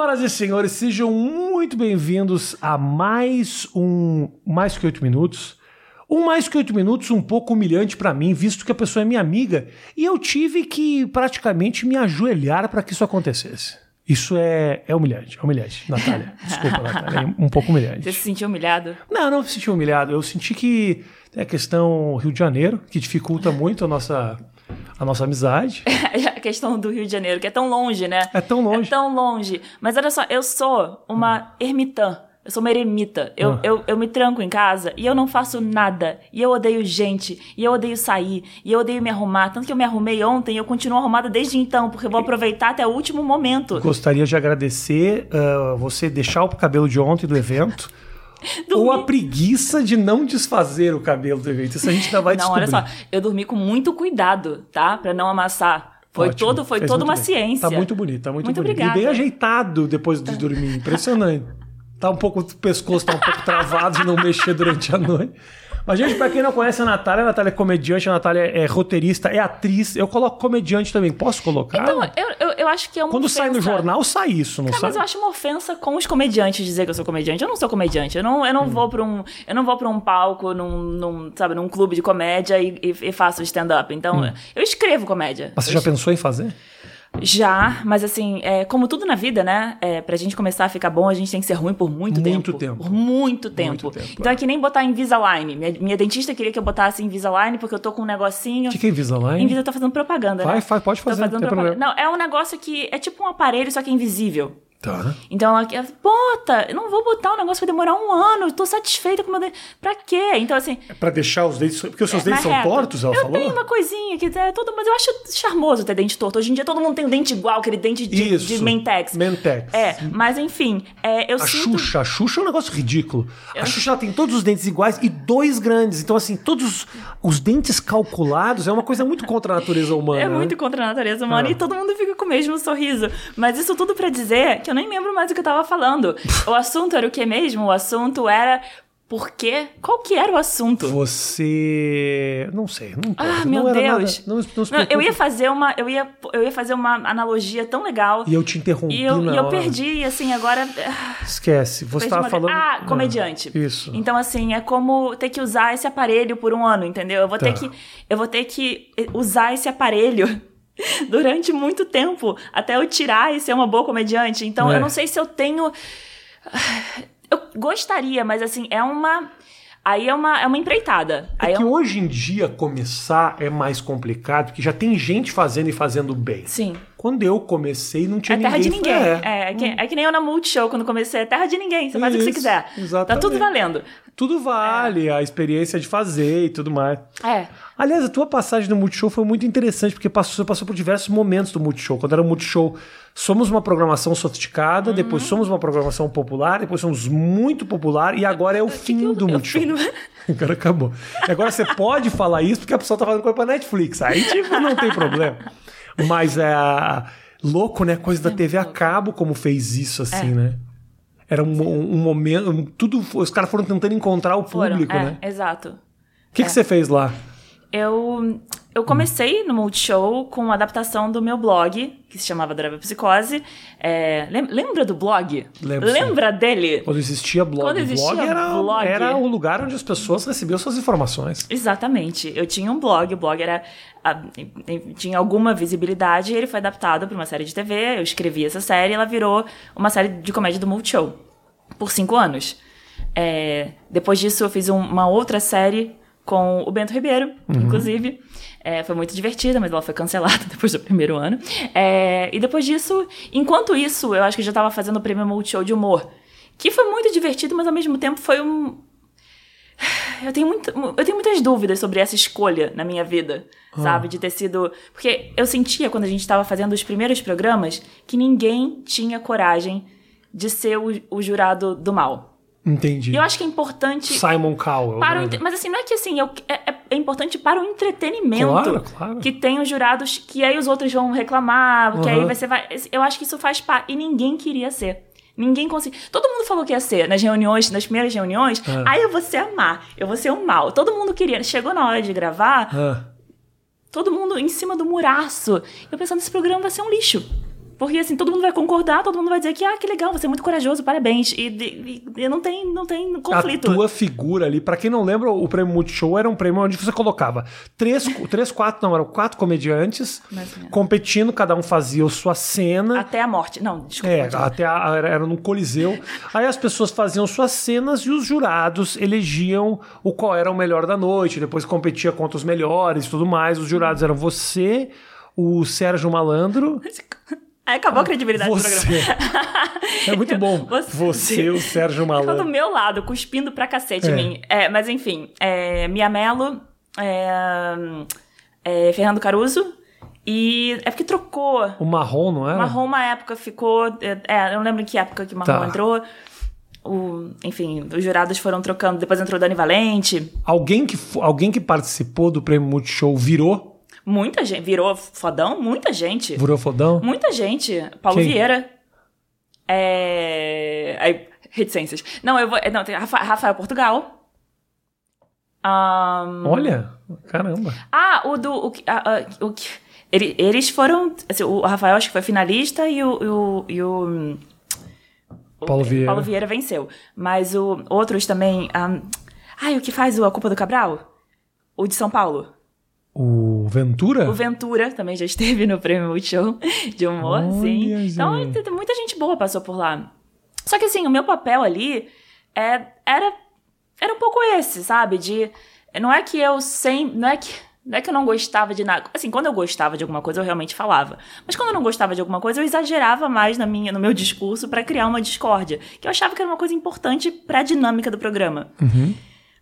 Senhoras e senhores, sejam muito bem-vindos a mais um Mais Que Oito Minutos. Um Mais Que Oito Minutos um pouco humilhante pra mim, visto que a pessoa é minha amiga, e eu tive que praticamente me ajoelhar para que isso acontecesse. Isso é, é humilhante, é humilhante. Natália, desculpa, Natália, é um pouco humilhante. Você se sentiu humilhado? Não, não me senti humilhado. Eu senti que tem a questão Rio de Janeiro, que dificulta muito a nossa, a nossa amizade. a questão do Rio de Janeiro, que é tão longe, né? É tão longe. É tão longe. Mas olha só, eu sou uma ermitã. Eu sou uma eremita. Eu, Ah. eu, eu me tranco em casa e eu não faço nada. E eu odeio gente. E eu odeio sair. E eu odeio me arrumar. Tanto que eu me arrumei ontem e eu continuo arrumada desde então, porque eu vou aproveitar até o último momento. Gostaria de agradecer ah, você deixar o cabelo de ontem do evento. Ou a preguiça de não desfazer o cabelo do evento. Isso a gente ainda vai não, olha descobrir. só. Eu dormi com muito cuidado, tá? Pra não amassar. Foi, Ótimo. todo, foi Fez toda uma bem. ciência. Tá muito bonito, tá muito, Muito bonito. obrigada. E bem ajeitado depois de dormir. Impressionante. Tá um pouco, o pescoço tá um pouco travado de não mexer durante a noite. Mas, gente, pra quem não conhece a Natália, a Natália é comediante, a Natália é roteirista, é atriz. Eu coloco comediante também. Posso colocar? Então, eu, eu, eu acho que é uma Quando sai no ofensa. jornal, sai isso, não Cara, sai? mas eu acho uma ofensa com os comediantes dizer que eu sou comediante. Eu não sou comediante. Eu não, eu Hum. não vou para um, eu não vou para um palco num, num, sabe, num clube de comédia e, e- e faço stand up. Então, eu escrevo comédia. Hum. Mas você Eu já pensou em fazer? Já, mas assim, é, como tudo na vida, né? É, pra gente começar a ficar bom, a gente tem que ser ruim por muito, Muito tempo. tempo. Por muito tempo. tempo, então é que nem botar Invisalign. Minha, minha dentista queria que eu botasse Invisalign porque eu tô com um negocinho. O que, que é Invisalign? Invisa tá fazendo propaganda, né? Vai, pode Tô fazer, não tem propaganda. Não, é um negócio que é tipo um aparelho, só que é invisível. Tá. Então, aqui, bota, eu não vou botar um negócio que vai demorar um ano, eu tô satisfeita com o meu dente. Pra quê? Então, assim. É pra deixar os dentes... Porque os seus é, dentes são reto. tortos, ela eu falou? tenho uma coisinha que é todo. Mas eu acho charmoso ter dente torto. Hoje em dia todo mundo tem um dente igual, aquele dente de, Isso. de Mentex. Mentex. É, mas enfim, é, eu A sinto. Xuxa, a Xuxa é um negócio ridículo. A Xuxa ela tem todos os dentes iguais e dois grandes. Então, assim, todos os dentes calculados é uma coisa muito contra a natureza humana. É né? muito contra a natureza humana Ah. e todo mundo fica com o mesmo sorriso. Mas isso tudo pra dizer que eu nem lembro mais o que eu tava falando. o assunto era o que mesmo? O assunto era por quê? Qual que era o assunto? Você. Não sei, não importa. Ah, não meu era Deus. Nada, não, não Não, eu ia fazer uma, eu ia, eu ia fazer uma analogia tão legal E eu te interrompi e eu, na e eu perdi, e assim, agora ah, Esquece. Você estava uma- falando. Ah, comediante. Isso. Então assim, é como ter que usar esse aparelho por um ano, entendeu? Eu vou ter Tá. que eu vou ter que usar esse aparelho durante muito tempo até eu tirar e ser uma boa comediante. Então É. eu não sei se eu tenho eu gostaria, mas assim, é uma aí é uma é uma empreitada. Aí É é que um... hoje em dia começar é mais complicado, porque já tem gente fazendo e fazendo bem. Sim. Quando eu comecei, não tinha É terra ninguém. de ninguém. É. É, é, que, é que nem eu na Multishow, quando comecei, é terra de ninguém. Você faz o que você Isso, quiser. exatamente. Tá tudo valendo. Tudo vale, a experiência de fazer e tudo mais. É. Aliás, a tua passagem no Multishow foi muito interessante, porque passou, você passou por diversos momentos do Multishow. Quando era o Multishow, somos uma programação sofisticada, Uhum. depois somos uma programação popular, depois somos muito popular, e agora é o fim do eu Multishow. Agora acabou. E agora você pode falar isso porque a pessoa tá fazendo coisa pra Netflix. Aí, tipo, não tem problema. Mas é louco, né? Coisa da TV a cabo como fez isso, assim, É. né? Era um, um momento. um- tudo. Os caras foram tentando encontrar o Foram, público, é, né? Exato. O que, que você fez lá? Eu, eu comecei no Multishow com uma adaptação do meu blog, que se chamava Adorava Psicose. É, lem- lembra do blog? Lembro, sim. Lembra dele? Quando existia blog. Quando existia blog, era, blog. era o lugar onde as pessoas recebiam suas informações. Exatamente. Eu tinha um blog, o blog era a- tinha alguma visibilidade e ele foi adaptado para uma série de TV. Eu escrevi essa série e ela virou uma série de comédia do Multishow por cinco anos. É, depois disso, eu fiz um- uma outra série com o Bento Ribeiro, inclusive. É, foi muito divertida, mas ela foi cancelada depois do primeiro ano. É, e depois disso, enquanto isso, eu acho que eu já estava fazendo o prêmio Multishow de humor. Que foi muito divertido, mas ao mesmo tempo foi um, eu tenho, muito, eu tenho muitas dúvidas sobre essa escolha na minha vida, sabe? De ter sido. Porque eu sentia, quando a gente estava fazendo os primeiros programas, que ninguém tinha coragem de ser o, o jurado do mal. Entendi. E eu acho que é importante. Simon Cowell. Para o né? Mas assim, não é que assim, eu- é, é- é importante para o entretenimento. Claro, claro. Que tem os jurados que aí os outros vão reclamar, que aí Uhum. você vai. Eu acho que isso faz parte. E ninguém queria ser. Ninguém conseguiu. Todo mundo falou que ia ser nas reuniões, nas primeiras reuniões. Ah. Ah, eu vou ser a má, eu vou ser o mal. Todo mundo queria. Chegou na hora de gravar, Ah, todo mundo em cima do muraço. Eu pensando, esse programa vai ser um lixo. Porque assim, todo mundo vai concordar, todo mundo vai dizer que, ah, que legal, você é muito corajoso, parabéns. E, e, e não, tem, não tem conflito. A tua figura ali, pra quem não lembra, o prêmio Multishow era um prêmio onde você colocava três, três quatro, não, eram quatro comediantes competindo, cada um fazia a sua cena. Até a morte. Não, desculpa. É, até a, era, era no Coliseu. Aí as pessoas faziam suas cenas e os jurados elegiam o qual era o melhor da noite. Depois competia contra os melhores e tudo mais. Os jurados eram você, o Sérgio Malandro. Aí acabou a credibilidade Você. do programa. É muito bom. Você. Você, o Sérgio Ficou do Malandro. meu lado, cuspindo pra cacete É. em mim. É, mas enfim, é, Mia Mello, é, é, Fernando Caruso, e é porque trocou. O marrom, não era? Marrom, uma época ficou. É, é, eu não lembro em que época que Marrom Tá. entrou. O, enfim, os jurados foram trocando. Depois entrou Dani Valente. Alguém que, alguém que participou do prêmio Multishow virou? Muita gente. Virou fodão? Muita gente. Virou fodão? Muita gente. Paulo Quem? Vieira. É. Aí, reticências. Não, eu vou. Não, tem Rafa- Rafael Portugal. Ahn, Olha, caramba. Ah, o do. O, que- ah, ah, o ele- eles foram. assim, o Rafael acho que foi finalista e o. E o, o- Paulo Vieira. Paulo Vieira venceu. Mas o, outros também. ah, ai, o que faz o A Culpa do Cabral? O de São Paulo. O Ventura? O Ventura também já esteve no prêmio Multishow de humor, Olha, sim. Então, gente. tem- muita gente boa passou por lá. Só que assim, o meu papel ali é, era, era um pouco esse, sabe? De. Não é que eu sem. Não é que. Não é que eu não gostava de nada. Assim, quando eu gostava de alguma coisa, eu realmente falava. Mas quando eu não gostava de alguma coisa, eu exagerava mais na minha, no meu discurso pra criar uma discórdia. Que eu achava que era uma coisa importante pra dinâmica do programa.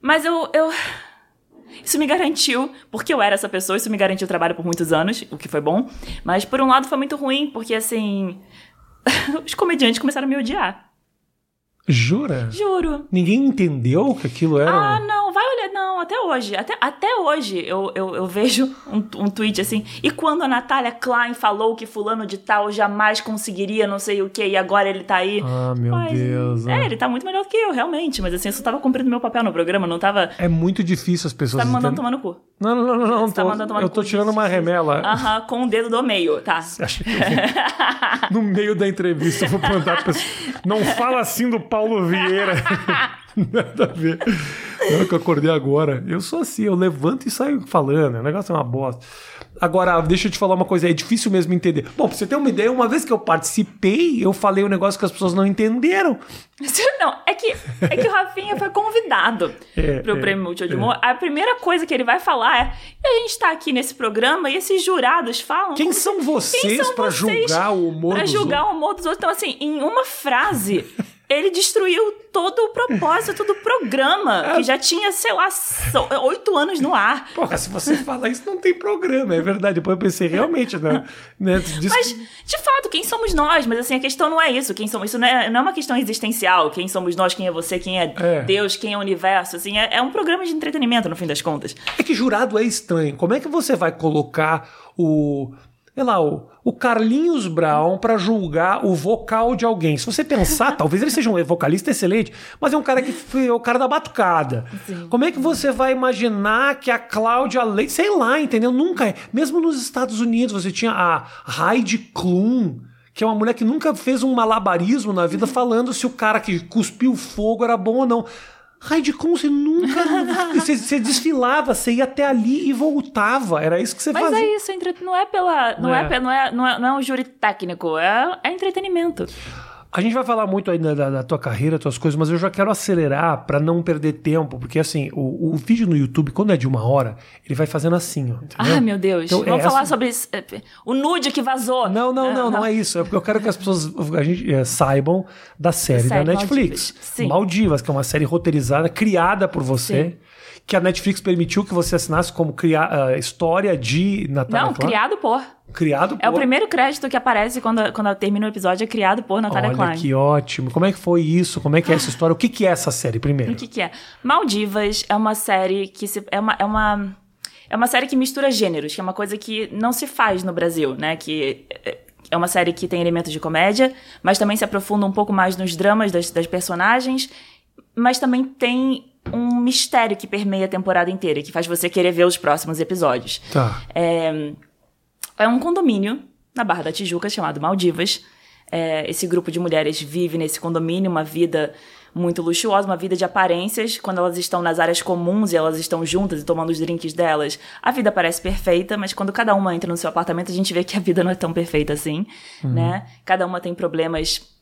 Mas eu, eu. Isso me garantiu, porque eu era essa pessoa, isso me garantiu trabalho por muitos anos, o que foi bom. Mas por um lado foi muito ruim, porque assim. os comediantes começaram a me odiar. Jura? Juro. Ninguém entendeu que aquilo era. Ah, não, Não, até hoje. Até, até hoje eu, eu, eu vejo um, um tweet assim. E quando a Natália Klein falou que fulano de tal jamais conseguiria não sei o que, e agora ele tá aí. Ah, meu Mas, Deus. É, ah. ele tá muito melhor do que eu, realmente. Mas assim, eu só tava cumprindo meu papel no programa, não tava. É muito difícil as pessoas. Tá me mandando entendem- tomar no cu. Não, não, não, não. não tá tô- mandando tomar eu no tô cu, tirando uma remela. Aham, com o dedo do meio, tá? Você acha que eu no meio da entrevista eu vou perguntar pra pessoa. Não fala assim do Paulo Vieira. Nada a ver. Na hora que eu acordei agora, eu sou assim, eu levanto e saio falando. O negócio é uma bosta. Agora, deixa eu te falar uma coisa, é difícil mesmo entender. Bom, pra você ter uma ideia, uma vez que eu participei, eu falei um negócio que as pessoas não entenderam. Não, é que, é que o Rafinha foi convidado É, pro é, Prêmio de Humor. A primeira coisa que ele vai falar é: "E a gente tá aqui nesse programa e esses jurados falam. Quem são vocês vocês julgar o humor Pra dos julgar o humor dos outros. Então, assim, em uma frase. Ele destruiu todo o propósito do programa, que já tinha, sei lá, oito anos no ar. Porra, se você falar isso, não tem programa, é verdade. Depois eu pensei, realmente, né? né diz- Mas, de fato, quem somos nós? Mas assim, a questão não é isso. Quem somos, isso não é, não é uma questão existencial. Quem somos nós, quem é você, quem é, É. Deus, quem é o universo. Assim, é, é um programa de entretenimento, no fim das contas. É que jurado é estranho. Como é que você vai colocar o. Sei lá, o, o Carlinhos Brown pra julgar o vocal de alguém? Se você pensar, talvez ele seja um vocalista excelente, mas é um cara que foi o cara da batucada. Como é que você vai imaginar que a Cláudia Leite, sei lá, entendeu? Nunca é. Mesmo nos Estados Unidos, você tinha a Heidi Klum. Que é uma mulher que nunca fez um malabarismo na vida falando se o cara que cuspiu fogo era bom ou não. Heidi Klum, você nunca. você, você desfilava, você ia até ali e voltava. Era isso que você Mas fazia. é isso, entre- não é pela. Não, É. é. pe- não, é, não, é, não é um júri técnico, é, é entretenimento. A gente vai falar muito ainda da, da tua carreira, tuas coisas, mas eu já quero acelerar pra não perder tempo, porque assim, o, o vídeo no YouTube, quando é de uma hora, ele vai fazendo assim, ó. entendeu? Ai, meu Deus. Então, Vamos é falar essa- sobre isso, é, o nude que vazou. Não, não, não, não é isso. É porque eu quero que as pessoas a gente, é, saibam da série, Série da Netflix. Maldivas. Sim. Maldivas, que é uma série roteirizada, criada por você, que a Netflix permitiu que você assinasse como criar, ah, história de Natália Não, Klein. criado por. Criado É o por- primeiro crédito que aparece quando, quando termina o episódio, é criado por Natália Olha Klein. que ótimo. Como é que foi isso? Como é que é essa história? O que, que é essa série, primeiro? O que, que é? Maldivas é uma série que se, é uma. É uma é uma série que mistura gêneros, que é uma coisa que não se faz no Brasil, né? Que é- é uma série que tem elementos de comédia, mas também se aprofunda um pouco mais nos dramas das, das personagens, mas também tem um mistério que permeia a temporada inteira, que faz você querer ver os próximos episódios. Tá. É, é um condomínio na Barra da Tijuca, chamado Maldivas. É, esse grupo de mulheres vive nesse condomínio uma vida muito luxuosa, uma vida de aparências. Quando elas estão nas áreas comuns e elas estão juntas e tomando os drinks delas, a vida parece perfeita, mas quando cada uma entra no seu apartamento, a gente vê que a vida não é tão perfeita assim, uhum. né? Cada uma tem problemas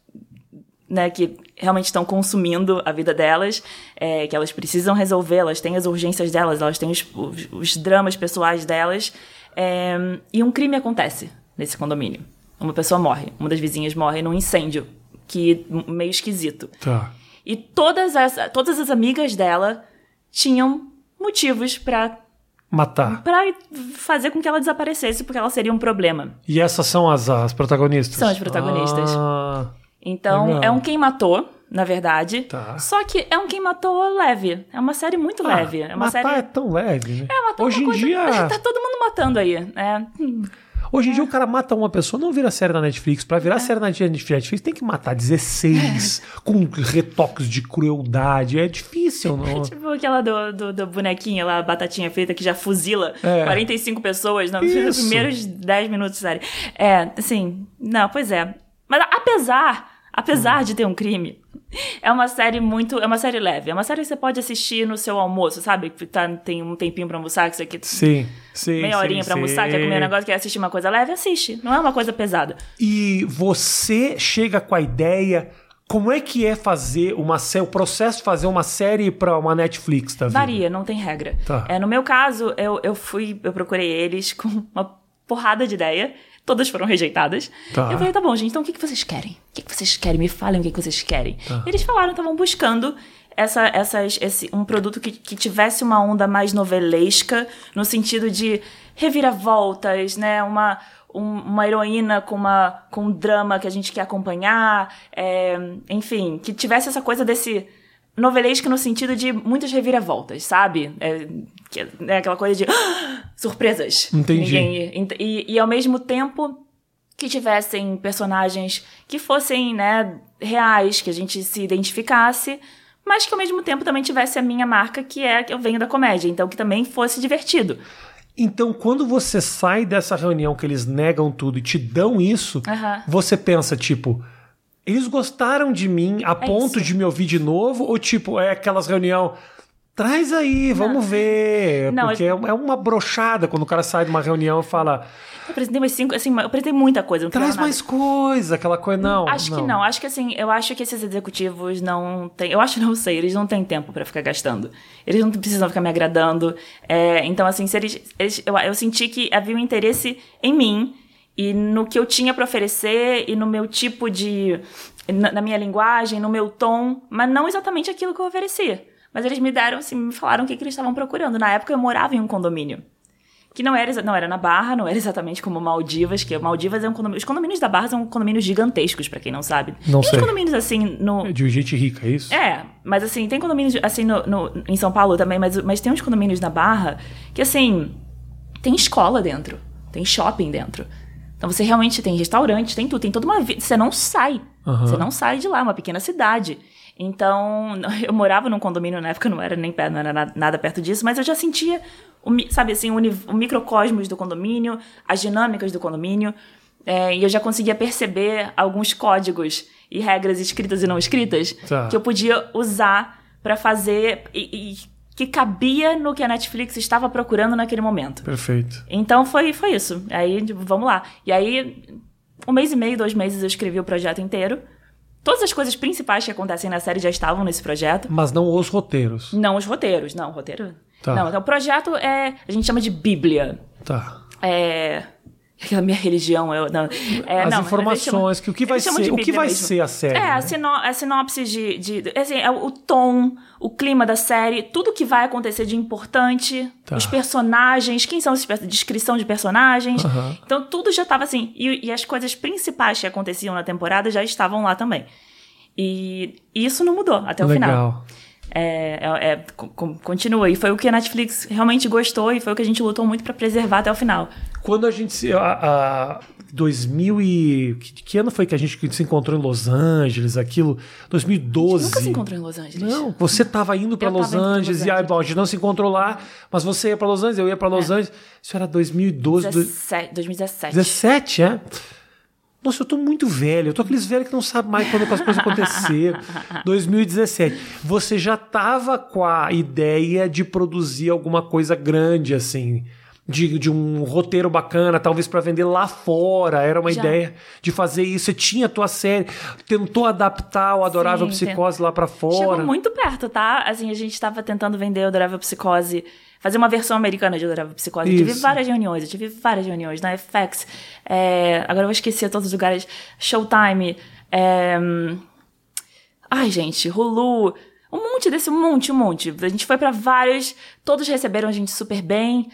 né, que realmente estão consumindo a vida delas, é, que elas precisam resolver, elas têm as urgências delas, elas têm os, os, os dramas pessoais delas, é, e um crime acontece nesse condomínio. Uma pessoa morre, uma das vizinhas morre num incêndio, que meio esquisito. Tá. E todas as, todas as amigas dela tinham motivos para matar. Para fazer com que ela desaparecesse, porque ela seria um problema. E essas são as, as protagonistas? São as protagonistas. Ah, então, legal. é um quem matou, na verdade. Tá. Só que é um quem matou leve. É uma série muito ah, leve. É uma matar série... é tão leve, né? É, matar Hoje em coisa... dia... Tá todo mundo matando aí. É... Hoje em dia o cara mata uma pessoa, não vira série na Netflix. Pra virar é. série na Netflix tem que matar 16 é. com retoques de crueldade. É difícil, não? É tipo aquela do, do, do bonequinho lá, batatinha frita, que já fuzila é. 45 pessoas nos primeiros 10 minutos de série. É, assim, não, pois é. Mas apesar, apesar hum. de ter um crime, é uma série muito. É uma série leve. É uma série que você pode assistir no seu almoço, sabe? Tá, tem um tempinho pra almoçar, que você quer. Sim, sim. Meia horinha sim, pra almoçar, quer comer um negócio, quer assistir uma coisa leve, assiste. Não é uma coisa pesada. E você chega com a ideia. Como é que é fazer uma série, o processo de fazer uma série para uma Netflix, tá Varia, não tem regra. Tá. É, no meu caso, eu, eu fui, eu procurei eles com uma porrada de ideia todas foram rejeitadas. Tá. Eu falei, tá bom, gente, então o que, que vocês querem? O que, que vocês querem? Me falem o que, que vocês querem. Tá. Eles falaram, estavam buscando essa, essas, esse, um produto que, que tivesse uma onda mais novelesca, no sentido de reviravoltas, né? Uma, um, uma heroína com, uma, com um drama que a gente quer acompanhar, é, enfim, que tivesse essa coisa desse novelesca no sentido de muitas reviravoltas, sabe? É, que, é aquela coisa de ah, surpresas. Entendi. Ninguém, e, e ao mesmo tempo que tivessem personagens que fossem, né, reais, que a gente se identificasse, mas que ao mesmo tempo também tivesse a minha marca, que é que eu venho da comédia, então que também fosse divertido. Então, quando você sai dessa reunião que eles negam tudo e te dão isso, uhum. você pensa, tipo, eles gostaram de mim a é ponto isso. de me ouvir de novo? Ou tipo, é aquelas reunião. Traz aí, vamos não. ver. Não, porque eu... é uma brochada quando o cara sai de uma reunião e fala. Eu apresentei mais cinco, assim, eu apresentei muita coisa. Traz mais coisa, aquela coisa, não. Acho não. que não. Acho que assim, eu acho que esses executivos não têm. Eu acho não sei, eles não têm tempo para ficar gastando. Eles não precisam ficar me agradando. É, então, assim, se eles, eles eu, eu senti que havia um interesse em mim e no que eu tinha para oferecer e no meu tipo de na, na, minha linguagem, no meu tom, mas não exatamente aquilo que eu oferecia. Mas eles me deram, assim, me falaram o que, que eles estavam procurando. Na época eu morava em um condomínio. Que não era, não era na Barra, não era exatamente como Maldivas, que Maldivas é um condomínio. Os condomínios da Barra são condomínios gigantescos, para quem não sabe. Não tem sei. condomínios assim no. É de gente rica, é isso? É, mas assim, tem condomínios assim no, no, em São Paulo também, mas, mas tem uns condomínios na Barra que assim. Tem escola dentro, tem shopping dentro. Então você realmente tem restaurante, tem tudo, tem toda uma vida. Você não sai. Uhum. Você não sai de lá, é uma pequena cidade. Então, eu morava num condomínio na época, não era nem perto, não era nada perto disso, mas eu já sentia, o, sabe assim, o, o microcosmos do condomínio, as dinâmicas do condomínio. É, e eu já conseguia perceber alguns códigos e regras escritas e não escritas tá. que eu podia usar para fazer e, e que cabia no que a Netflix estava procurando naquele momento. Perfeito. Então foi, foi isso. Aí, tipo, vamos lá. E aí, um mês e meio, dois meses, eu escrevi o projeto inteiro. Todas as coisas principais que acontecem na série já estavam nesse projeto. Mas não os roteiros. Não os roteiros, não, roteiro. Tá. Não, então o projeto é. A gente chama de Bíblia. Tá. É aquela minha religião. Eu, não, é, As não, informações, que o que vai ser, o que vai ser a série. É, né? a, sino, a sinopse de. de assim, é o tom, o clima da série, tudo que vai acontecer de importante, tá. os personagens, quem são os descrição de personagens. Uhum. Então tudo já estava assim. E, e, as coisas principais que aconteciam na temporada já estavam lá também. E, e isso não mudou até o Legal. final. É, é, é, co- continua. E foi o que a Netflix realmente gostou e foi o que a gente lutou muito pra preservar até o final. Quando a gente se. A, a 2000 e. Que, que ano foi que a gente se encontrou em Los Angeles? Aquilo? 2012. Nunca se encontrou em Los Angeles. Não, você estava indo para Los pra Angeles Los e aí, bom, a gente não se encontrou lá, mas você ia para Los Angeles, eu ia para Los Angeles. Isso era 2012, 17, 2017. 2017, é? Nossa, eu tô muito velho. Eu tô aqueles velhos que não sabem mais quando as coisas aconteceram. 2017. Você já tava com a ideia de produzir alguma coisa grande, assim. De, de um roteiro bacana, talvez para vender lá fora. Era uma Já. ideia de fazer isso. Você tinha a tua série, tentou adaptar o Adorável Sim, Psicose lá para fora. Chegou muito perto, tá? Assim, a gente tava tentando vender o Adorável Psicose, fazer uma versão americana de Adorável Psicose. Eu tive Isso. várias reuniões, eu tive várias reuniões na FX. é, agora eu vou esquecer todos os lugares. Showtime. é, ai, gente, Hulu. Um monte desse, um monte, um monte. A gente foi pra vários, todos receberam a gente super bem,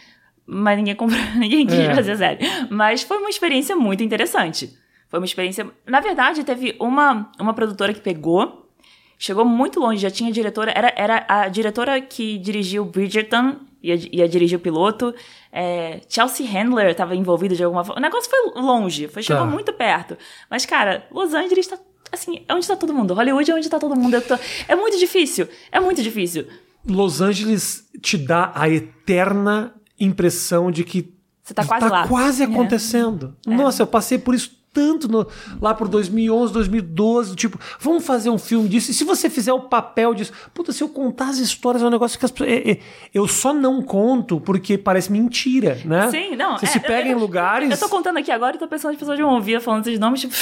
mas ninguém comprou, ninguém quis É. fazer série. Mas foi uma experiência muito interessante. Foi uma experiência. Na verdade, teve uma, uma produtora que pegou, chegou muito longe, já tinha diretora. Era, era a diretora que dirigiu Bridgerton, ia, ia dirigir o piloto. É, Chelsea Handler estava envolvida de alguma forma. O negócio foi longe, foi, chegou Tá. muito perto. Mas, cara, Los Angeles tá. Assim, é onde tá todo mundo. Hollywood é onde tá todo mundo. Tô- É muito difícil. É muito difícil. Los Angeles te dá a eterna impressão de que Você tá quase lá. quase É. acontecendo. Nossa, eu passei por isso tanto no- lá por 2011, 2012, tipo, vamos fazer um filme disso. E se você fizer o papel disso, puta, se eu contar as histórias é um negócio que as pessoas, é- é- eu só não conto porque parece mentira, né? Sim, não. Você é, se pega eu- em lugares. Eu tô contando aqui agora e tô pensando as pessoas vão ouvir falando esses nomes, tipo.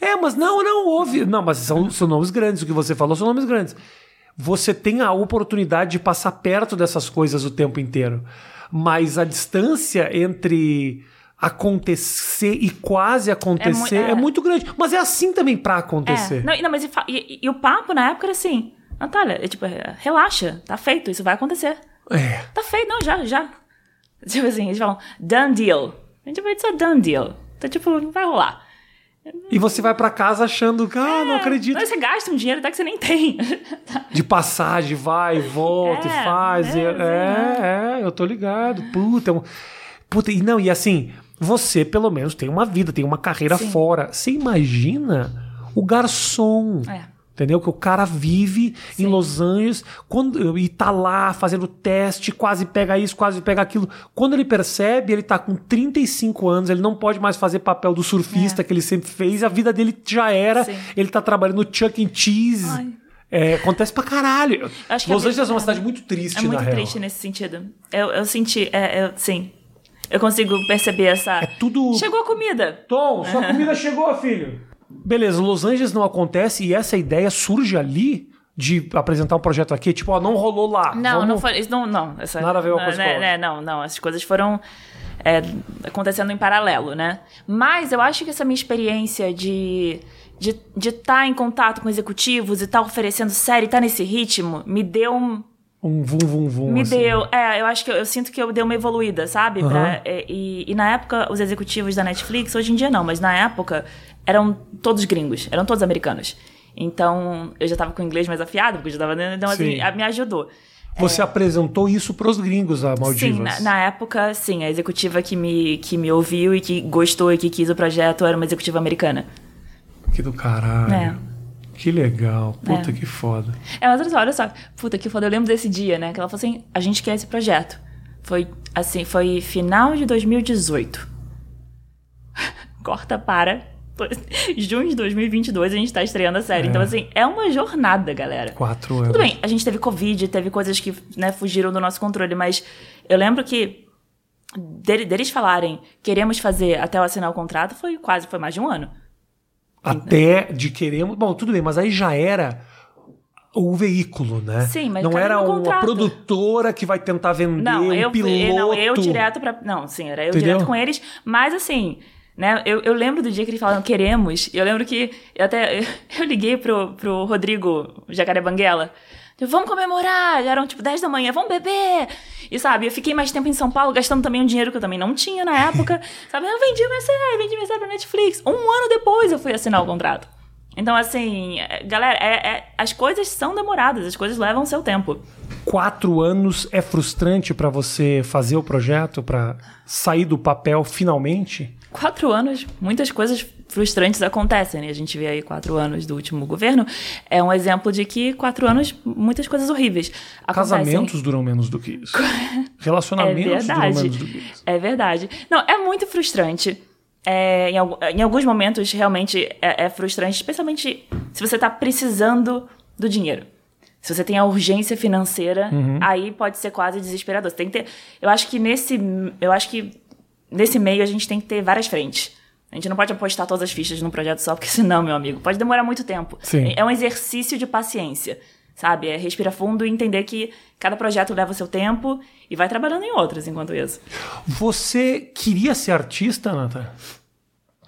É, mas não, não houve. Não, mas são, são nomes grandes. O que você falou são nomes grandes. Você tem a oportunidade de passar perto dessas coisas o tempo inteiro. Mas a distância entre acontecer e quase acontecer é, é. muito grande. Mas é assim também pra É. acontecer. Não, e- não, mas e, e- e o papo na época era assim: Natália, é tipo, é, relaxa, tá feito, isso vai acontecer. É. Tá feito, não, já, já. Tipo assim, eles falam, done deal. A gente vai dizer done deal. Então, tipo, vai rolar. E você vai pra casa achando que, ah, não acredito. Você gasta um dinheiro até que você nem tem. De passagem, vai, volta É, e faz. é, É, é, é, eu tô ligado. Puta, é um- puta, e não, e assim, você pelo menos tem uma vida, tem uma carreira Sim. fora. Você imagina o garçom. É. Entendeu? Que o cara vive em Los Angeles quando, e tá lá fazendo teste, quase pega isso, quase pega aquilo. Quando ele percebe, ele tá com 35 anos, ele não pode mais fazer papel do surfista que ele sempre fez, a vida dele já era. É. Sim. Ele tá trabalhando no Chuck E. Cheese. É, acontece pra caralho. acho que Los Angeles é uma cidade muito triste, É muito real. triste nesse sentido. Eu, eu senti, é, eu, sim. Eu consigo perceber essa. É tudo. Chegou a comida. Tom, sua comida chegou, filho. Beleza, Los Angeles não acontece e essa ideia surge ali de apresentar um projeto aqui, tipo, ó, não rolou lá. Não, vamos- não foi. Isso não, não. Essa, Nada a ver coisa com a né, outra. né, Não, não. As coisas foram é, acontecendo em paralelo, né? Mas eu acho que essa minha experiência de de estar em contato com executivos e estar oferecendo série, estar nesse ritmo, me deu um, Um vum, vum, vum. me assim. deu. É, eu acho que eu, eu sinto que eu dei uma evoluída, sabe? Pra- Aham. é, e, e na época, os executivos da Netflix, hoje em dia não, mas na época eram todos gringos, eram todos americanos. Então, eu já tava com o inglês mais afiado, porque eu já tava. Então, assim, me ajudou. Você apresentou isso pros gringos, a Maldivas. Sim, na, na época, sim, a executiva que me, que me ouviu e que gostou e que quis o projeto era uma executiva americana. Que do caralho. É. Que legal. Puta É. que foda. É, mas olha só, olha só, puta que foda, eu lembro desse dia, né? Que ela falou assim: a gente quer esse projeto. Foi assim, foi final de 2018. Corta para junho de 2022 a gente tá estreando a série. É. Então, assim, é uma jornada, galera. Quatro anos. Tudo bem, a gente teve Covid, teve coisas que né, fugiram do nosso controle, mas eu lembro que dele- deles falarem queremos fazer até eu assinar o contrato foi quase, foi mais de um ano. Até de queremos. Bom, tudo bem, mas aí já era o veículo, né? Sim, mas não era uma produtora que vai tentar vender Não, um eu, piloto. eu- não, eu direto pra. Não, sim, era eu Entendeu? direto com eles, mas assim. Né, eu, eu lembro do dia que eles falaram queremos, eu lembro que eu até eu liguei pro, pro Rodrigo Jacaré Banguela. Vamos comemorar! Já eram tipo 10 da manhã, vamos beber! E sabe, eu fiquei mais tempo em São Paulo, gastando também um dinheiro que eu também não tinha na época. sabe, eu vendi minha série, vendi minha série pra Netflix. Um ano depois eu fui assinar o contrato. Então, assim, é, galera, é- é- as coisas são demoradas, as coisas levam seu tempo. Quatro anos é frustrante pra você fazer o projeto, pra sair do papel finalmente? Quatro anos, muitas coisas frustrantes acontecem, né? A gente vê aí quatro anos do último governo. É um exemplo de que quatro anos, muitas coisas horríveis acontecem. Casamentos duram menos do que isso. Relacionamentos É duram menos do que isso. É verdade. Não, é muito frustrante. É, em, em alguns momentos, realmente, é, é frustrante, especialmente se você tá precisando do dinheiro. Se você tem a urgência financeira, Uhum. aí pode ser quase desesperador. Você tem que ter. Eu acho que nesse. Eu acho que nesse meio a gente tem que ter várias frentes. A gente não pode apostar todas as fichas num projeto só, porque senão, meu amigo, pode demorar muito tempo. Sim. É um exercício de paciência, sabe? É respirar fundo e entender que cada projeto leva o seu tempo e vai trabalhando em outros enquanto isso. Você queria ser artista, Nata?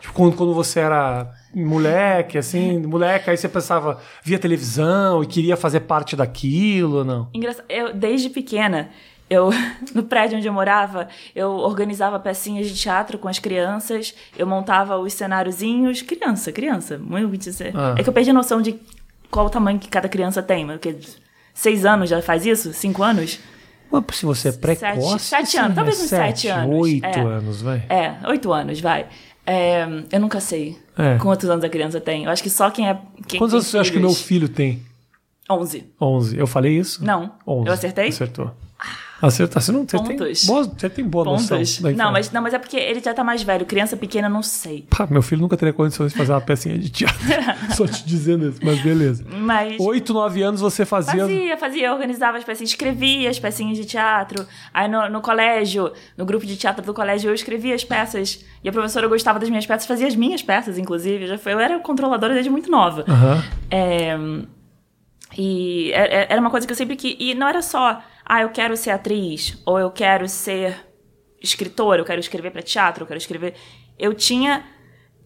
Tipo, quando, quando você era moleque, assim, moleque, aí você pensava, via televisão e queria fazer parte daquilo, ou não? Engraçado, eu, desde pequena, eu, no prédio onde eu morava, eu organizava pecinhas de teatro com as crianças, eu montava os cenáriozinhos. Criança, criança, muito dizer. Ah. É que eu perdi a noção de qual o tamanho que cada criança tem, quê? Seis anos já faz isso? Cinco anos? Mas se você é precoce... sete você anos, talvez uns sete anos, Oito é. anos, vai. É, oito anos, vai. É, eu nunca sei É. quantos anos a criança tem. Eu acho que só quem é. Quem Quantos anos você acha que meu filho tem? Onze. 11. Eu falei isso? Não. 11. Eu acertei? Acertou. Acertou. Você, não, você, tem boa, você tem boa Pontos. noção. Não mas, não, mas é porque ele já tá mais velho. Criança pequena, não sei. Pá, meu filho nunca teria condições de fazer uma pecinha de teatro. Só te dizendo isso, mas beleza. Mas. Oito, nove anos você fazia... Fazia, fazia, eu organizava as pecinhas, escrevia as pecinhas de teatro. Aí no, no colégio, no grupo de teatro do colégio, eu escrevia as peças. E a professora gostava das minhas peças, fazia as minhas peças, inclusive. Já foi, eu era controladora desde muito nova. Aham. É, e é- é- era uma coisa que eu sempre que E não era só, ah, eu quero ser atriz, ou eu quero ser escritora, eu quero escrever para teatro, eu quero escrever. Eu tinha.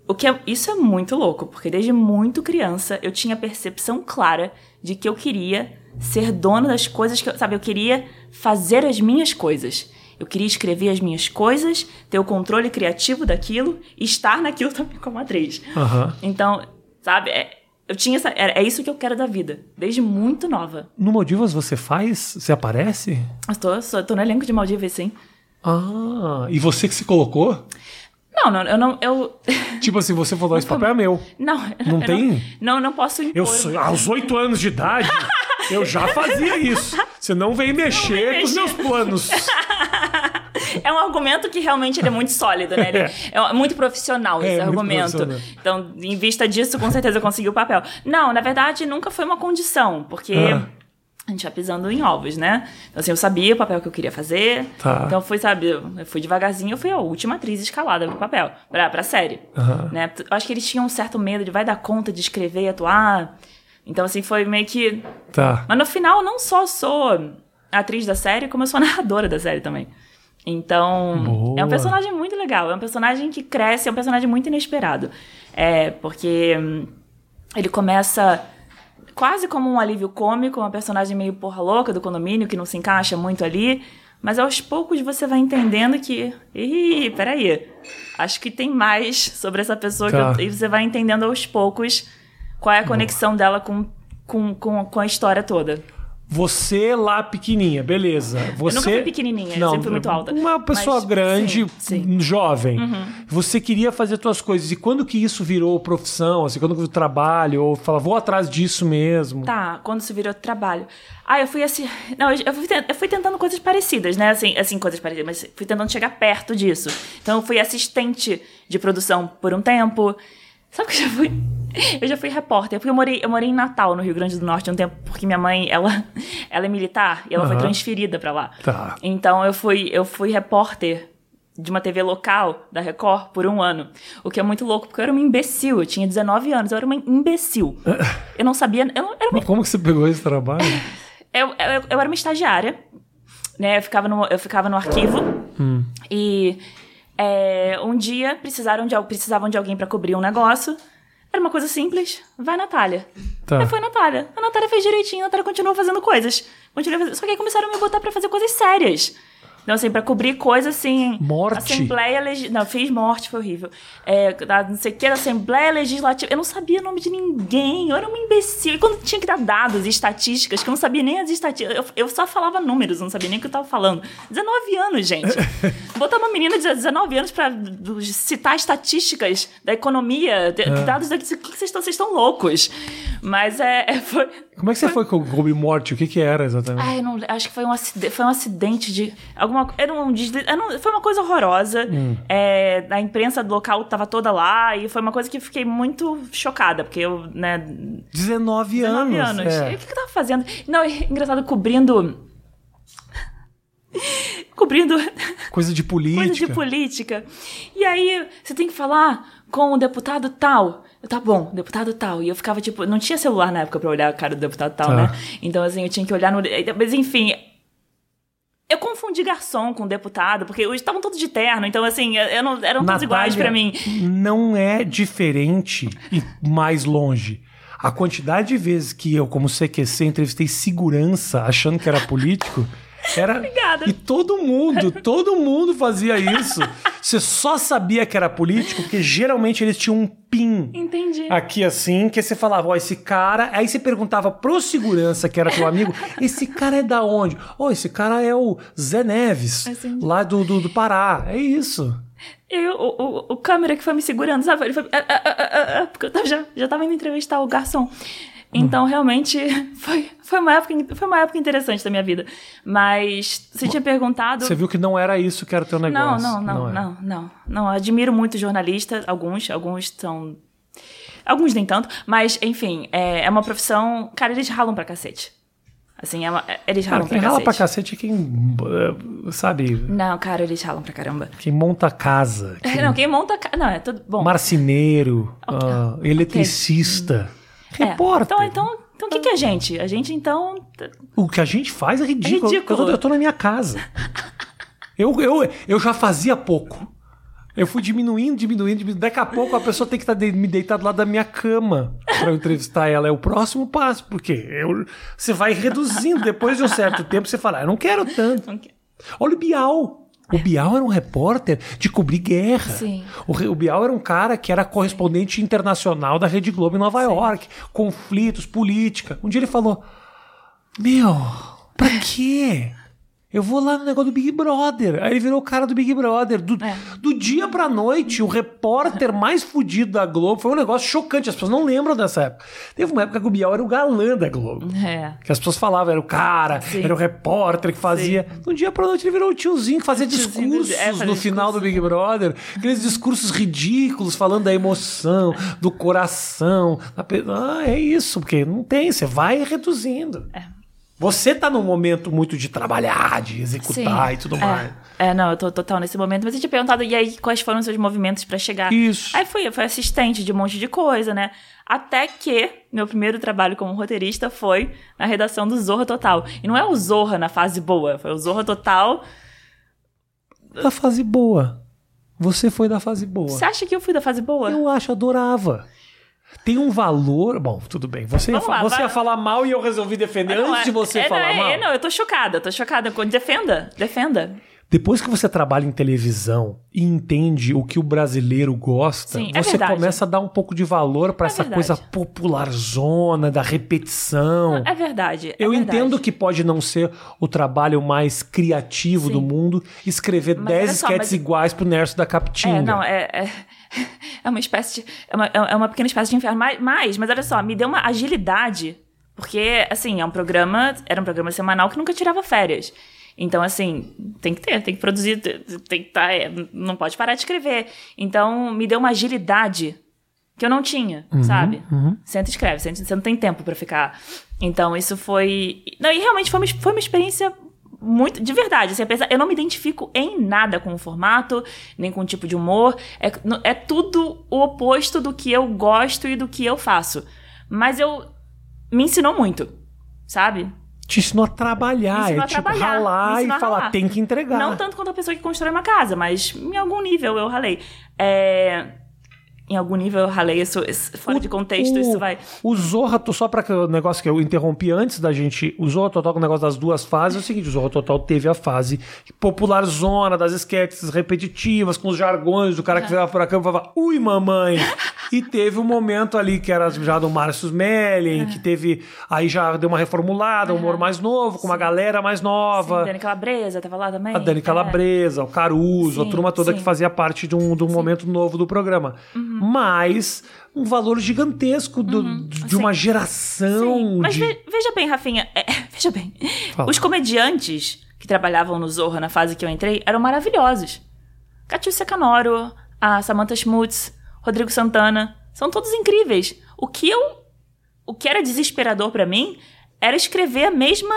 O que é- isso é muito louco, porque desde muito criança eu tinha a percepção clara de que eu queria ser dona das coisas que eu. Sabe, eu queria fazer as minhas coisas. Eu queria escrever as minhas coisas, ter o controle criativo daquilo e estar naquilo também como atriz. Aham. Então, sabe, é, eu tinha essa, é, isso que eu quero da vida, desde muito nova. No Maldivas você faz? Você aparece? Eu tô, sou- tô no elenco de Maldivas, sim. Ah, e você que se colocou? Não, não, eu não, eu... Tipo assim, você falou, esse papel é meu. Não, Não tem? Não, não posso impor. Eu, sou- aos oito anos de idade, eu já fazia isso. Você não vem mexer vem com os meus mexer. planos. É um argumento que realmente é muito sólido, né? Ele é muito profissional É, esse muito argumento. Então, em vista disso, com certeza eu consegui o papel. Não, na verdade, nunca foi uma condição, porque Ah. a gente vai pisando em ovos, né? Então, assim, eu sabia o papel que eu queria fazer. Tá. Então, fui, sabe, eu fui devagarzinho, eu fui a última atriz escalada pro papel, pra, pra série. Né? Eu acho que eles tinham um certo medo de vai dar conta de escrever e atuar. Então, assim, foi meio que Tá. mas no final, eu não só sou atriz da série, como eu sou narradora da série também. Então, Boa. é um personagem muito legal. É um personagem que cresce, é um personagem muito inesperado. É, porque hum, ele começa quase como um alívio cômico, uma personagem meio porra louca do condomínio, que não se encaixa muito ali. Mas aos poucos você vai entendendo que. Ih, peraí. Acho que tem mais sobre essa pessoa. Tá. Que eu, e você vai entendendo aos poucos qual é a conexão dela com, com, com, com a história toda. Você lá pequenininha, beleza. Você... nunca fui pequenininha, eu sempre fui muito alta. Uma pessoa Mas, grande, sim, sim. Uhum. jovem. Você queria fazer suas coisas. E quando que isso virou profissão? Assim, quando que virou trabalho? Ou fala, vou atrás disso mesmo? Tá, quando isso virou trabalho. Ah, eu fui assim. Não, eu eu fui, eu fui tentando coisas parecidas, né? Assim, assim, coisas parecidas, mas fui tentando chegar perto disso. Então, eu fui assistente de produção por um tempo. Sabe que eu já fui. Eu já fui repórter, porque eu morei, eu morei em Natal, no Rio Grande do Norte, um tempo, porque minha mãe, ela, ela é militar e ela foi Aham. transferida pra lá. Tá. Então eu fui, eu fui repórter de uma TV local da Record por um ano. O que é muito louco, porque eu era uma imbecil. Eu tinha 19 anos, eu era uma imbecil. Eu não sabia. Eu, não- era uma Mas como que você pegou esse trabalho? eu, eu, eu era uma estagiária, né? Eu ficava no, eu ficava no arquivo. E é, um dia precisaram de, precisavam de alguém pra cobrir um negócio. Era uma coisa simples. Vai, Natália. Tá. Aí foi a Natália. A Natália fez direitinho, a Natália continuou fazendo coisas. Continuou fazendo... Só que aí começaram a me botar pra fazer coisas sérias. Então, assim, pra cobrir coisa assim. Morte? Assembleia Legislativa. Não, fiz morte, foi horrível. É, da, não sei o que, da Assembleia Legislativa. Eu não sabia o nome de ninguém. Eu era uma imbecil. E quando tinha que dar dados e estatísticas, que eu não sabia nem as estatísticas. Eu, eu só falava números, não sabia nem o que eu tava falando. 19 anos, gente. Botar uma menina de 19 anos pra citar estatísticas da economia, de, dados daqui. O que vocês estão? Vocês estão loucos. Mas é. é, foi, Como é que você foi com o Morte? O que que era exatamente? Ai, eu não, acho que foi um acidente, foi um acidente de alguma, era um era um- foi uma coisa horrorosa. É, a imprensa do local tava toda lá e foi uma coisa que fiquei muito chocada, porque eu, né, 19 anos. 19 anos. é. E O que, que eu tava fazendo? Não, engraçado cobrindo cobrindo Coisa de política. coisa de política. E aí, você tem que falar com o deputado tal. Eu, Tá bom, deputado tal. E eu ficava, tipo, não tinha celular na época pra olhar a cara do deputado tal, Tá. né? Então, assim, eu tinha que olhar no. Mas, enfim. Eu confundi garçom com deputado, porque eles estavam todos de terno, então, assim, eu não, eram todos iguais pra mim. Não é diferente e mais longe. A quantidade de vezes que eu, como CQC, entrevistei segurança achando que era político. Era... Obrigada. E todo mundo, todo mundo fazia isso. Você só sabia que era político porque geralmente eles tinham um pin Entendi. aqui assim, que você falava, ó, esse cara. Aí você perguntava pro segurança, que era teu amigo, esse cara é da onde? Ó, esse cara é o Zé Neves, lá do, do, do Pará. É isso. Eu, o, o, o câmera que foi me segurando, sabe? Ele foi. ah, ah, ah, ah, ah, porque eu já, já tava indo entrevistar o garçom. Então, realmente, foi, foi, uma época, foi uma época interessante da minha vida. Mas você tinha perguntado. Você viu que não era isso que era teu Não, negócio. não, não, é. não, não, não. Admiro muito jornalistas, alguns, alguns são. Alguns nem tanto, mas, enfim, é, é uma profissão. Cara, eles ralam pra cacete. Assim, é uma- é- eles Cara, ralam quem pra rala cacete. pra cacete é quem, eh, sabe, Não, cara, eles ralam pra caramba. quem monta casa, quem, Não, quem monta. ca- Não, é tudo. Bom. marceneiro, ah, eletricista, é. repórter. Então, então, então, o que, que é a gente? A gente, então. O que a gente faz é ridículo. É ridículo. Eu, tô, eu tô na minha casa. eu, eu, eu já fazia pouco. Eu fui diminuindo, diminuindo, diminuindo. Daqui a pouco a pessoa tem que estar me deitar do lado da minha cama eu entrevistar ela. É o próximo passo, porque eu, você vai reduzindo. Depois de um certo tempo, você fala, "Ah, eu não quero tanto. Olha o Bial. O Bial era um repórter de cobrir guerra. Sim. O, o Bial era um cara que era correspondente internacional da Rede Globo em Nova York. Conflitos, política. Um dia ele falou: Meu, pra quê? Eu vou lá no negócio do Big Brother. Aí ele virou o cara do Big Brother. Do, É. do dia pra noite, o repórter mais fudido da Globo. Foi um negócio chocante. As pessoas não lembram dessa época. Teve uma época que o Bial era o galã da Globo. É. Que as pessoas falavam, era o cara, Sim. era o repórter que fazia. De um dia pra noite ele virou o tiozinho que fazia tiozinho, discursos é, fazia no final do discurso. Big Brother. Aqueles discursos ridículos, falando da emoção, do coração. da Ah, é isso, porque não tem, você vai reduzindo. É. Você tá num momento muito de trabalhar, de executar Sim. e tudo É. mais. É, não, eu tô total nesse momento. Mas eu tinha perguntado, e aí, quais foram os seus movimentos pra chegar? Isso. Aí fui, fui assistente de um monte de coisa, né? Até que meu primeiro trabalho como roteirista foi na redação do Zorra Total. E não é o Zorra na fase boa, foi o Zorra Total. Da fase boa. Você foi da fase boa. Você acha que eu fui da fase boa? Eu acho, adorava. Tem um valor. Bom, tudo bem. Você, ia, lá, você vai. ia falar mal e eu resolvi defender Não, antes é- de você é, falar não, mal. é, não, eu tô chocada, tô chocada. Defenda, defenda. Depois que você trabalha em televisão e entende o que o brasileiro gosta, Sim, é você começa a dar um pouco de valor pra É essa verdade. coisa popularzona, da repetição. É verdade. é Eu verdade. entendo que pode não ser o trabalho mais criativo Sim. do mundo escrever Mas 10 olha só, sketches mas- iguais pro Nerso da Capitinga. É, não, é, é, é uma espécie de. É uma, é uma pequena espécie de inferno. Mas, mas, mas olha só, me deu uma agilidade. Porque, assim, é um programa. Era um programa semanal que nunca tirava férias. Então, assim, tem que ter, tem que produzir, tem que estar. não pode parar de escrever. Então, me deu uma agilidade que eu não tinha, Uhum, sabe? Senta e escreve, senta- você não tem tempo pra ficar. Então, isso foi. Não, e realmente foi uma, foi uma experiência muito. De verdade, assim, apesar, eu não me identifico em nada com o formato, nem com o tipo de humor. É, é tudo o oposto do que eu gosto e do que eu faço. Mas eu. Me ensinou muito, sabe? Te ensinou a trabalhar, ensinou é a tipo trabalhar, ralar e falar, ralar. tem que entregar. Não tanto quanto a pessoa que constrói uma casa, mas em algum nível eu ralei. É, em algum nível eu ralei isso, isso fora O- de contexto, o- isso vai. O Zorra, só para o negócio que eu interrompi antes da gente. O Zorra Total, com o negócio das duas fases, é o seguinte: o Zorra Total teve a fase popular zona das esquetes repetitivas, com os jargões do cara que veio pra câmera e falava, ui, mamãe. e teve um momento ali que era já do Márcio Smelling, que teve. Aí já deu uma reformulada, um humor mais novo, com uma galera mais nova. Sim, Dani Calabresa tava lá também. A Dani É. Calabresa, o Caruso, a Sim, turma toda sim. que fazia parte de um, de um momento novo do programa. Mas um valor gigantesco do- de uma geração Sim, Mas de... ve- veja bem, Rafinha, é, veja bem. Fala. Os comediantes que trabalhavam no Zorra na fase que eu entrei eram maravilhosos. Catiúcia Canoro, a Samantha Schmutz, Rodrigo Santana, são todos incríveis. O que eu o que era desesperador pra mim era escrever a mesma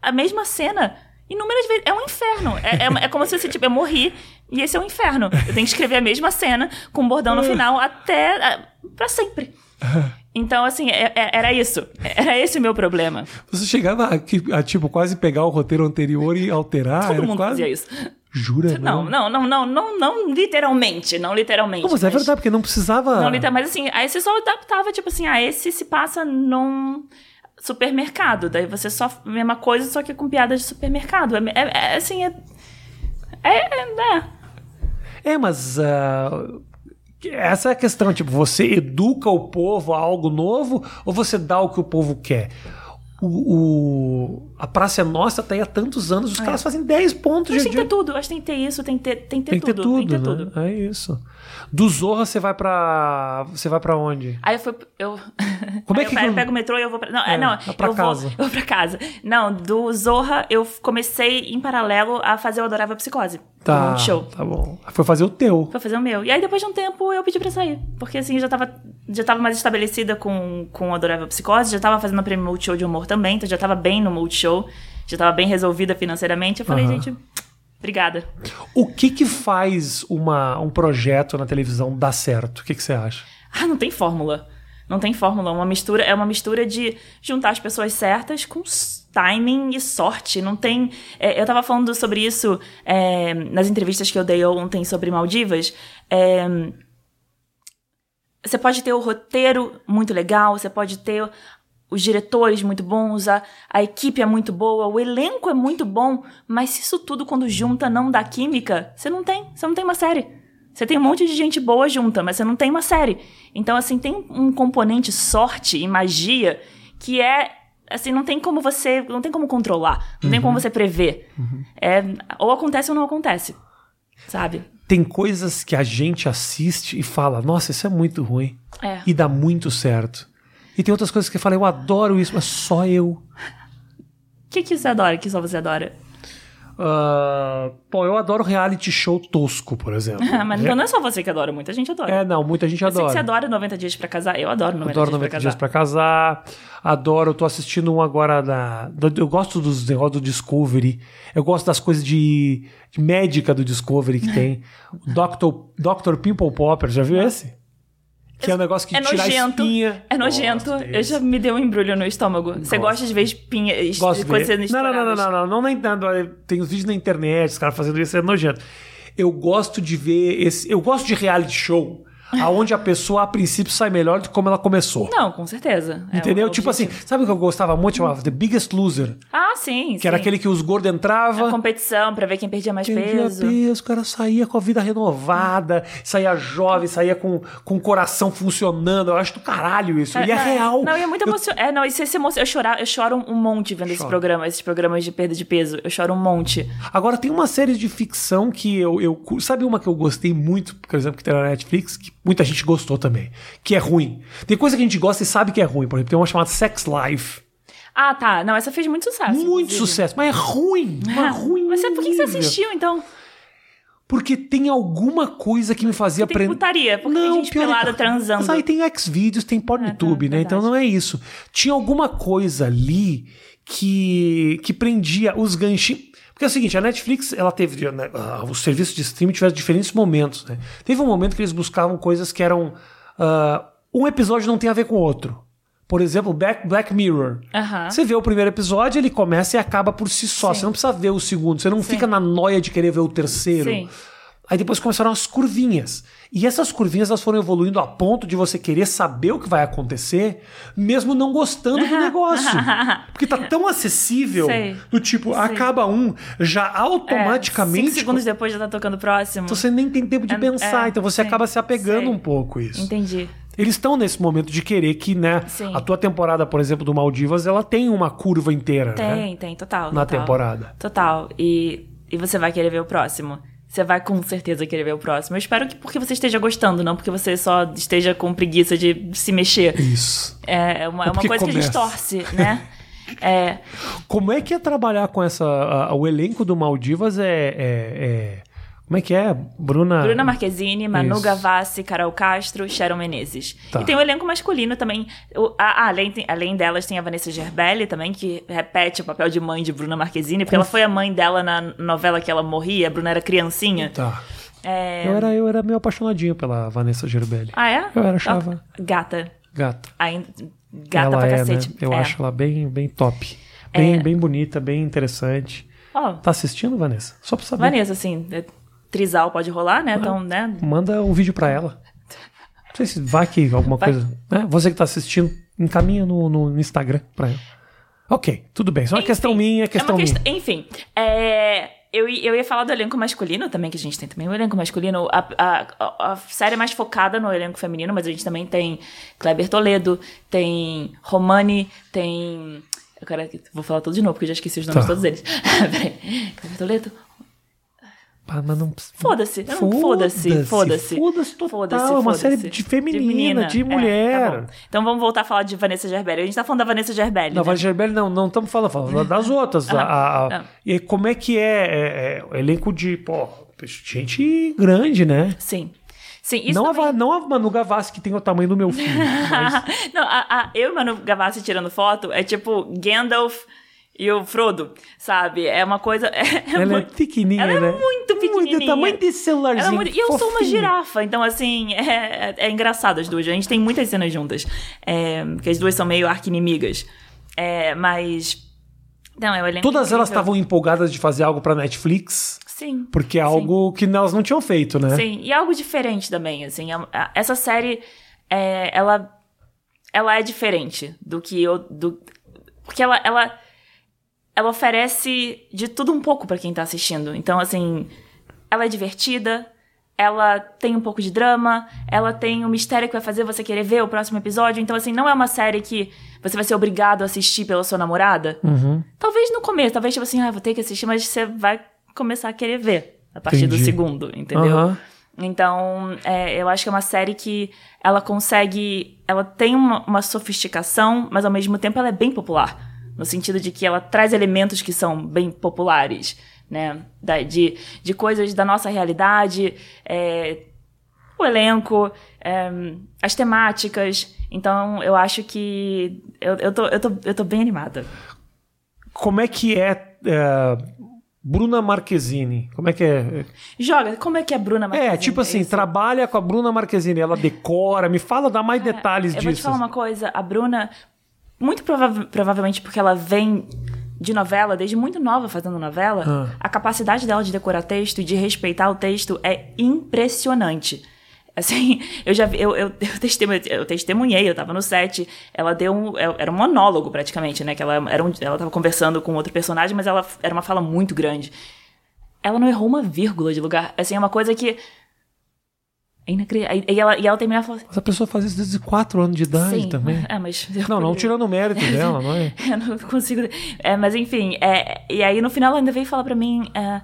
a mesma cena inúmeras vezes. É um inferno. É, é, é como se você, tipo, eu morri e esse é um inferno. Eu tenho que escrever a mesma cena com um bordão no final até a- pra sempre. Então, assim, é- é- era isso. Era esse o meu problema. Você chegava a, a, tipo, quase pegar o roteiro anterior e alterar? Todo mundo quase... fazia isso. Jura? Não, não, não, não, não, não literalmente, não literalmente. Não, mas é verdade, porque não precisava... Não, mas assim, aí você só adaptava, tipo assim, ah, esse se passa num supermercado. Daí você só. Mesma coisa, só que com piada de supermercado. É, é- é, assim, é. É. é, é. É, mas... ah, essa é a questão, tipo, você educa o povo a algo novo ou você dá o que o povo quer? O, o- a Praça é Nossa tá aí há tantos anos, os caras fazem 10 pontos Mas de, tem que ter tudo, acho que tem que ter isso, tem que ter, tem que ter Tem que ter tudo. tudo, tem que ter né? tudo. É isso. Do Zorra você vai pra. Você vai para onde? Aí eu fui. Eu, Como é que eu pego, eu- pego o metrô e eu vou pra. Não, É, é, não. pra eu casa. Vou, eu vou pra casa. Não, do Zorra eu comecei em paralelo a fazer o Adorável Psicose. Tá. Um show. Tá bom. Foi fazer o teu. Pra fazer o meu. E aí, depois de um tempo, eu pedi pra sair. Porque, assim, eu já tava, já tava mais estabelecida com, com o Adorável Psicose, já tava fazendo a prêmio Multishow de humor também, então já tava bem no Multishow, já tava bem resolvida financeiramente. Eu falei, Aham. gente, obrigada. O que que faz uma, um projeto na televisão dar certo? O que que você acha? Ah, não tem fórmula. Não tem fórmula. Uma mistura, é uma mistura de juntar as pessoas certas com timing e sorte. Não tem. é, eu tava falando sobre isso é, nas entrevistas que eu dei ontem sobre Maldivas. É, você pode ter o roteiro muito legal, você pode ter os diretores muito bons, a, a equipe é muito boa, o elenco é muito bom, mas se isso tudo quando junta não dá química, você não tem, você não tem uma série. Você tem um monte de gente boa junta, mas você não tem uma série. Então, assim, tem um componente sorte e magia que é. Assim, não tem como você. Não tem como controlar. Não tem como você prever. É, ou acontece ou não acontece. Sabe? Tem coisas que a gente assiste e fala, nossa, isso é muito ruim. É. E dá muito certo. E tem outras coisas que fala, eu adoro isso, mas só eu. O que, que você adora, que só você adora? Ah, bom, eu adoro reality show tosco, por exemplo. mas então não é só você que adora, muita gente adora. É, não, muita gente Eu sei adora. que você adora 90 dias pra casar. Eu adoro 90 Adoro dias 90 pra dias casar. pra casar. Adoro, eu tô assistindo um agora da. Eu gosto dos negócios do Discovery. Eu gosto das coisas de, de médica do Discovery que tem. Dr. Dr. Pimple Popper, já viu esse? Que é um negócio que É tira a nojento. espinha. É nojento. Gosto Eu já me deu um embrulho no estômago. Você gosta de ver espinha, es- Gosto de coisas ver. sendo Não, não, não, não, não, não, não, Tem os vídeos na internet, os caras fazendo isso, é nojento. Eu gosto de ver esse. Eu gosto de reality show. Aonde a pessoa, a princípio, sai melhor do que como ela começou. Não, com certeza. É Entendeu? o tipo assim, sabe o que eu gostava muito? Chamava The Biggest Loser. Ah, sim. Que era aquele que os gordos entravam. A competição pra ver quem perdia mais Perdia peso. peso, o cara saía com a vida renovada, saía jovem, saía com, com o coração funcionando. Eu acho do caralho isso. e é não, real. Não, e é muito Eu- emocionante. É, não, e você se emociona. Eu, chorar, eu choro um monte vendo esse programa, esses programas de perda de peso. Eu choro um monte. Agora tem uma série de ficção que eu, eu. Sabe uma que eu gostei muito, por exemplo, que tem na Netflix, que muita gente gostou também, que é ruim. Tem coisa que a gente gosta e sabe que é ruim. Por exemplo, tem uma chamada Sex Life. Ah, tá. Não, essa fez muito sucesso. muito inclusive. sucesso, mas é ruim. Mas ruim. Mas por que você assistiu, então? Porque tem alguma coisa que me fazia aprender. putaria, porque tem gente é- pelada transando. Mas aí tem Xvideos, tem PornTube, É, tá, né? Então não é isso. Tinha alguma coisa ali que, que prendia os ganchinhos. Porque é o seguinte, a Netflix, ela teve. né, os serviços de streaming tiveram diferentes momentos, né? Teve um momento que eles buscavam coisas que eram. ah, um episódio não tem a ver com o outro. Por exemplo, Black, Black Mirror. Você vê o primeiro episódio, ele começa e acaba por si só. Sim. Você não precisa ver o segundo. Você não fica na noia de querer ver o terceiro. Sim. Aí depois começaram as curvinhas. E essas curvinhas elas foram evoluindo a ponto de você querer saber o que vai acontecer, mesmo não gostando do negócio. Porque tá tão acessível, Sei. do tipo, acaba um, já automaticamente. É, cinco segundos depois já tá tocando o próximo. Você nem tem tempo de É, pensar, é, então você sim, acaba se apegando sei. um pouco a isso. Entendi. Eles estão nesse momento de querer que, né, Sim. a tua temporada, por exemplo, do Maldivas, ela tem uma curva inteira, né? Tem, tem, total. Na total. temporada. Total. E, e você vai querer ver o próximo. Você vai com certeza querer ver o próximo. Eu espero que porque você esteja gostando, não porque você só esteja com preguiça de se mexer. Isso. É uma, é uma porque coisa que começa. distorce, né? É, Como é que é trabalhar com essa. a- a- o elenco do Maldivas é. é- é- como é que é? Bruna. Bruna Marquezine, Manu Isso. Gavassi, Carol Castro, Sharon Menezes. Tá. E tem o elenco masculino também. O- a- a- além, tem- além delas, tem a Vanessa Gerbelli também, que repete o papel de mãe de Bruna Marquezine, porque ela foi a mãe dela na novela que ela morria, a Bruna era criancinha. Tá. É... Eu, era, eu era meio apaixonadinho pela Vanessa Gerbelli. Ah, é? Eu era, achava. Gata. Gata. Ainda... Gata ela pra é, cacete. né? Eu É. acho ela bem, bem top. Bem, É. bem bonita, bem interessante. Ó, Tá assistindo, Vanessa? Só pra saber. Vanessa, assim, é, trisal pode rolar, né? Então, né? Manda um vídeo pra ela. Não sei se vai que alguma Vai. coisa. Né? Você que tá assistindo, encaminha no, no Instagram pra ela. Ok, tudo bem. É uma questão minha, é é questão uma minha. questão- Enfim, é, eu, eu ia falar do elenco masculino também, que a gente tem também o elenco masculino. A, a, a- série é mais focada no elenco feminino, mas a gente também tem Kleber Toledo, tem Romani, tem. Eu quero, vou falar tudo de novo, porque eu já esqueci os nomes Tá. de todos eles. Peraí. Kleber Toledo. Ah, mas não- Foda-se. não- Foda-se. Foda-se. Foda-se total. Foda-se, é uma foda-se. série de feminina, de, É, mulher. tá bom. então vamos voltar a falar de Vanessa Gerbelli. A gente tá falando da Vanessa Gerbelli. Não, né? Vanessa Gerbelli não, não estamos falando, falando das outras. a- a- a- não. E como é que é, é, é elenco de, pô, gente grande, né? Sim. Sim, não, também- a, não a Manu Gavassi, que tem o tamanho do meu filho. mas não, a, a- eu e Manu Gavassi tirando foto é tipo Gandalf e o Frodo, sabe? É uma coisa. É, é ela é muito- pequenininha, ela é né? muito pequenininha. tamanho desse celularzinho. ela é muito- E eu sou uma girafa, então assim, é, é, é engraçado as duas. A gente tem muitas cenas juntas. É, porque as duas são meio arqui-inimigas. É, mas. Não, é elenco. Todas elas estavam empolgadas de fazer algo pra Netflix, Sim. porque é algo que elas não tinham feito, né? Sim, e algo diferente também, assim. a- Essa série, é, ela, ela é diferente do que eu... Do, porque ela, ela, ela oferece de tudo um pouco pra quem tá assistindo. Então, assim, ela é divertida, ela tem um pouco de drama, ela tem um mistério que vai fazer você querer ver o próximo episódio. Então, assim, não é uma série que você vai ser obrigado a assistir pela sua namorada. Uhum. Talvez no começo, talvez tipo assim, ah, vou ter que assistir, mas você vai começar a querer ver a partir do Entendi. segundo, entendeu? Aham. Então, é, eu acho que é uma série que ela consegue. Ela tem uma, uma sofisticação, mas ao mesmo tempo ela é bem popular. No sentido de que ela traz elementos que são bem populares, né? Da- de, de coisas da nossa realidade, é, o elenco, é, as temáticas. Então, eu acho que. Eu, eu, tô, eu, tô, eu tô bem animada. Como é que é, é, Bruna Marquezine? Como é que é? Joga, como é que é Bruna É, Marquezine? tipo assim, Esse- trabalha com a Bruna Marquezine, ela decora, me fala, dá mais detalhes É, Eu disso. vou te falar uma coisa, a Bruna, muito prova- provavelmente porque ela vem de novela, desde muito nova fazendo novela, Ah. a capacidade dela de decorar texto e de respeitar o texto é impressionante. Assim, eu já vi, eu, eu, eu, testemunhei, eu testemunhei, eu tava no set, ela deu um, era um monólogo praticamente, né, que ela, era um, ela tava conversando com outro personagem, mas ela era uma fala muito grande. Ela não errou uma vírgula de lugar, assim, é uma coisa que é inacreditável. E ela, e ela termina falando Mas a pessoa faz isso desde 4 anos de idade Sim, também. É, mas. Não, não tirando o mérito dela, não é? Eu não consigo. É, mas enfim, é, e aí no final ela ainda veio falar pra mim: é,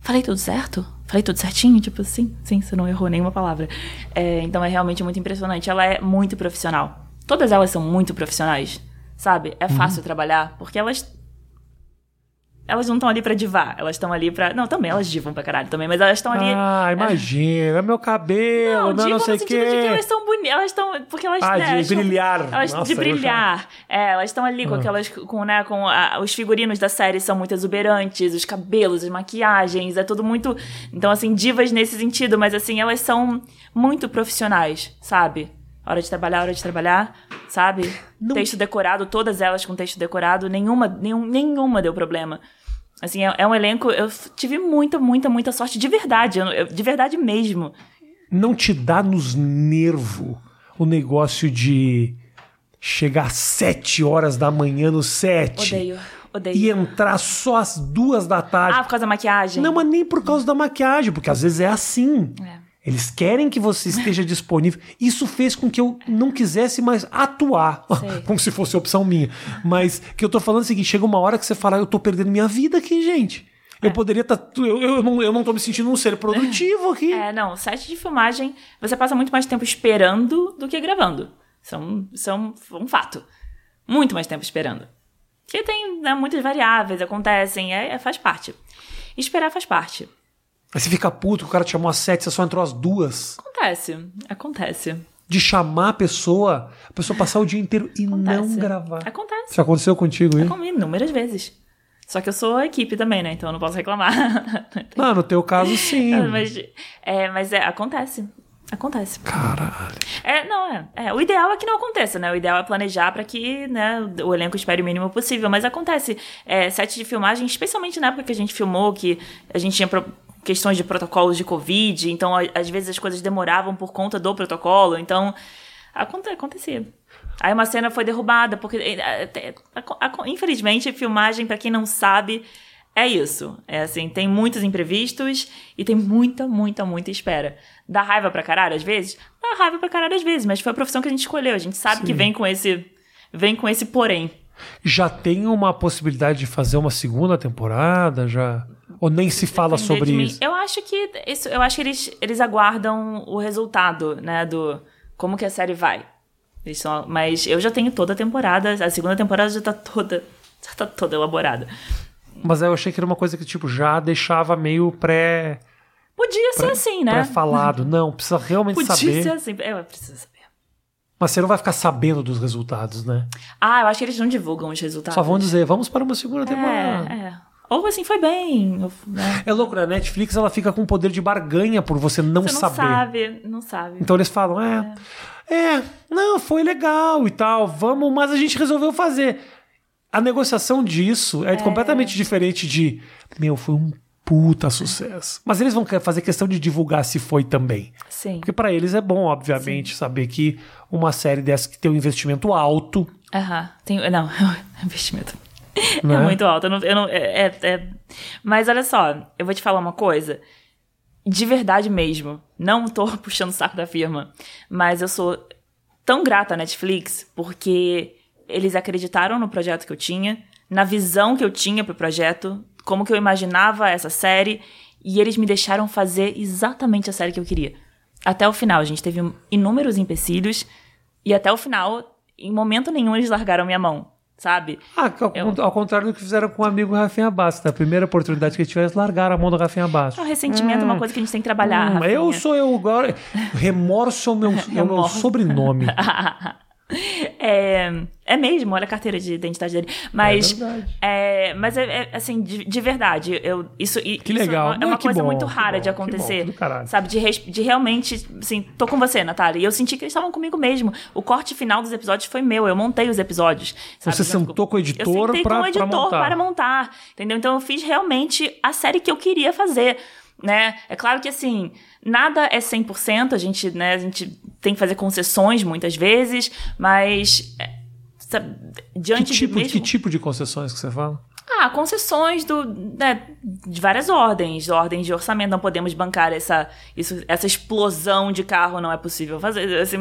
Falei tudo certo? Falei tudo certinho? Tipo, sim, sim, você não errou nenhuma palavra. É, então é realmente muito impressionante. Ela é muito profissional. Todas elas são muito profissionais, sabe? Uhum. É fácil trabalhar, porque elas. Elas não estão ali pra divar, elas estão ali pra. Não, também, elas divam pra caralho também, mas elas estão ali. Ah, imagina, meu cabelo, não, não, divam sei o sentido de que quê. elas estão bonitas. Elas estão. Porque elas. Ah, né, de acham- brilhar. Elas Nossa, de brilhar. É, elas estão ali com Ah. aquelas. Com, né, com a- os figurinos da série são muito exuberantes, os cabelos, as maquiagens, é tudo muito. Então, assim, divas nesse sentido, mas assim, elas são muito profissionais, sabe? Hora de trabalhar, hora de trabalhar, sabe? Não- Texto decorado, todas elas com texto decorado, nenhuma, nenhum, nenhuma deu problema. Assim, é, é um elenco. Eu tive muita, muita, muita sorte de verdade. eu- eu- de verdade mesmo. Não te dá nos nervos o negócio de chegar às sete horas da manhã no set Odeio, odeio. e entrar só às duas da tarde. Ah, por causa da maquiagem? Não, mas nem por causa da maquiagem, porque às vezes é assim. É. Eles querem que você esteja disponível. Isso fez com que eu não quisesse mais atuar, Sei. como se fosse opção minha. Mas que eu tô falando é o seguinte: chega uma hora que você fala, eu tô perdendo minha vida aqui, gente. É. Eu poderia estar. eu, eu, não, eu não tô me sentindo um ser produtivo aqui. É, não, set de filmagem, você passa muito mais tempo esperando do que gravando. São, são um fato. Muito mais tempo esperando. Porque tem né, muitas variáveis, acontecem, é, é- faz parte. Esperar faz parte. Aí você fica puto que o cara te chamou às sete, você só entrou às duas. Acontece, acontece. De chamar a pessoa, a pessoa passar o dia inteiro e não Acontece. gravar. Acontece. Isso aconteceu contigo, hein? Comi inúmeras vezes. Só que eu sou a equipe também, né? Então eu não posso reclamar. Não, no teu caso, sim. mas é, mas é, acontece. Acontece. Caralho. É, não, é, é. O ideal é que não aconteça, né? O ideal é planejar pra que né, o elenco espere o mínimo possível. Mas acontece. É, set de filmagem, especialmente na época que a gente filmou, que a gente tinha pro- questões de protocolos de Covid, então às vezes as coisas demoravam por conta do protocolo. Então, aconte, acontecia. Aí uma cena foi derrubada, porque, aco- infelizmente, filmagem, pra quem não sabe, é isso. É assim, tem muitos imprevistos e tem muita, muita, muita espera. Dá raiva pra caralho às vezes? Dá raiva pra caralho às vezes, mas foi a profissão que a gente escolheu. A gente sabe que vem com esse vem com esse porém. Já tem uma possibilidade de fazer uma segunda temporada? Já? Ou nem se fala Depender sobre isso? Eu acho que isso, eu acho que eles, eles aguardam o resultado, né, do como que a série vai. São- mas eu já tenho toda a temporada, a segunda temporada já tá toda já tá toda elaborada. Mas eu achei que era uma coisa que, tipo, já deixava meio pré, Podia ser assim, né? pré-falado. Não, precisa realmente Podia saber. ser assim. Eu preciso saber. Mas você não vai ficar sabendo dos resultados, né? Ah, eu acho que eles não divulgam os resultados. Só vão dizer, vamos para uma segunda temporada. É, é. Ou assim, foi bem. ou, né? É louco, né? A Netflix ela fica com poder de barganha por você não Você não saber. sabe, não sabe. Então eles falam, é, é, não, foi legal e tal, vamos, mas a gente resolveu fazer. A negociação disso é, completamente diferente de, meu, foi um puta sucesso. Mas eles vão fazer questão de divulgar se foi também. Sim. Porque pra eles é bom, obviamente, saber que uma série dessa que tem um investimento alto, Aham. Tem, não, investimento. Né? É muito alto. Eu não, eu não- é, é- é- Mas olha só, eu vou te falar uma coisa. De verdade mesmo. Não tô puxando o saco da firma. Mas eu sou tão grata à Netflix porque eles acreditaram no projeto que eu tinha, na visão que eu tinha pro projeto, como que eu imaginava essa série, e eles me deixaram fazer exatamente a série que eu queria. Até o final, a gente teve inúmeros empecilhos, e até o final, em momento nenhum, eles largaram minha mão, sabe? Ah, ao, Eu- ao contrário do que fizeram com o amigo Rafinha Bastos. Na primeira oportunidade que eles tiveram, eles largaram a mão do Rafinha Bastos. É um ressentimento, uma coisa que a gente tem que trabalhar. Hum, eu sou eu agora. Remorso é o meu, é o meu sobrenome. É, é mesmo, olha a carteira de identidade dele. Mas, É é, mas é, é, assim, de, de verdade, eu, isso, Que isso legal. é Não, uma que coisa bom, muito rara bom, de bom, acontecer. caralho. sabe, de, de realmente, assim, tô com você, Natália. E eu senti que eles estavam comigo mesmo. O corte final dos episódios foi meu, eu montei os episódios. sabe? Você sentou com o editor eu sentei com o editor montar. para montar. Entendeu? Então eu fiz realmente a série que eu queria fazer. Né? É claro que assim, nada é 100%, a gente, né, a gente tem que fazer concessões muitas vezes, mas é, sabe, Que diante tipo, de mesmo... que tipo de concessões que você fala? Ah, concessões do, né, de várias ordens, ordens de orçamento, não podemos bancar essa, isso, essa explosão de carro, não é possível fazer, assim,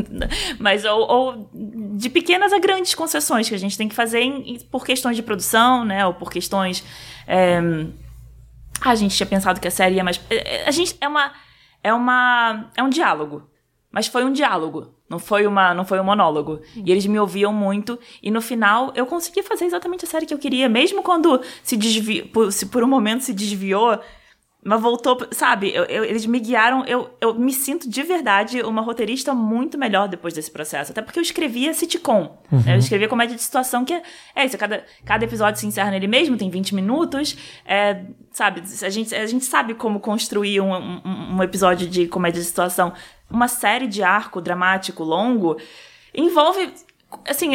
mas ou, ou de pequenas a grandes concessões que a gente tem que fazer em- por questões de produção, né, ou por questões, é, a gente tinha pensado que a série ia mais, é, é, a gente é uma, é uma, é um diálogo, mas foi um diálogo. Não foi, uma, não foi um monólogo. E eles me ouviam muito. E no final, eu consegui fazer exatamente a série que eu queria. Mesmo quando se desviou, por, se por um momento se desviou, mas voltou, sabe? Eu- eu- eles me guiaram. Eu, eu me sinto de verdade uma roteirista muito melhor depois desse processo. Até porque eu escrevia sitcom. né? Eu escrevia comédia de situação, que é, é isso. Cada, cada episódio se encerra nele mesmo, tem 20 minutos. É, sabe? A gente, a gente sabe como construir um, um, um episódio de comédia de situação. Uma série de arco dramático longo envolve. Assim,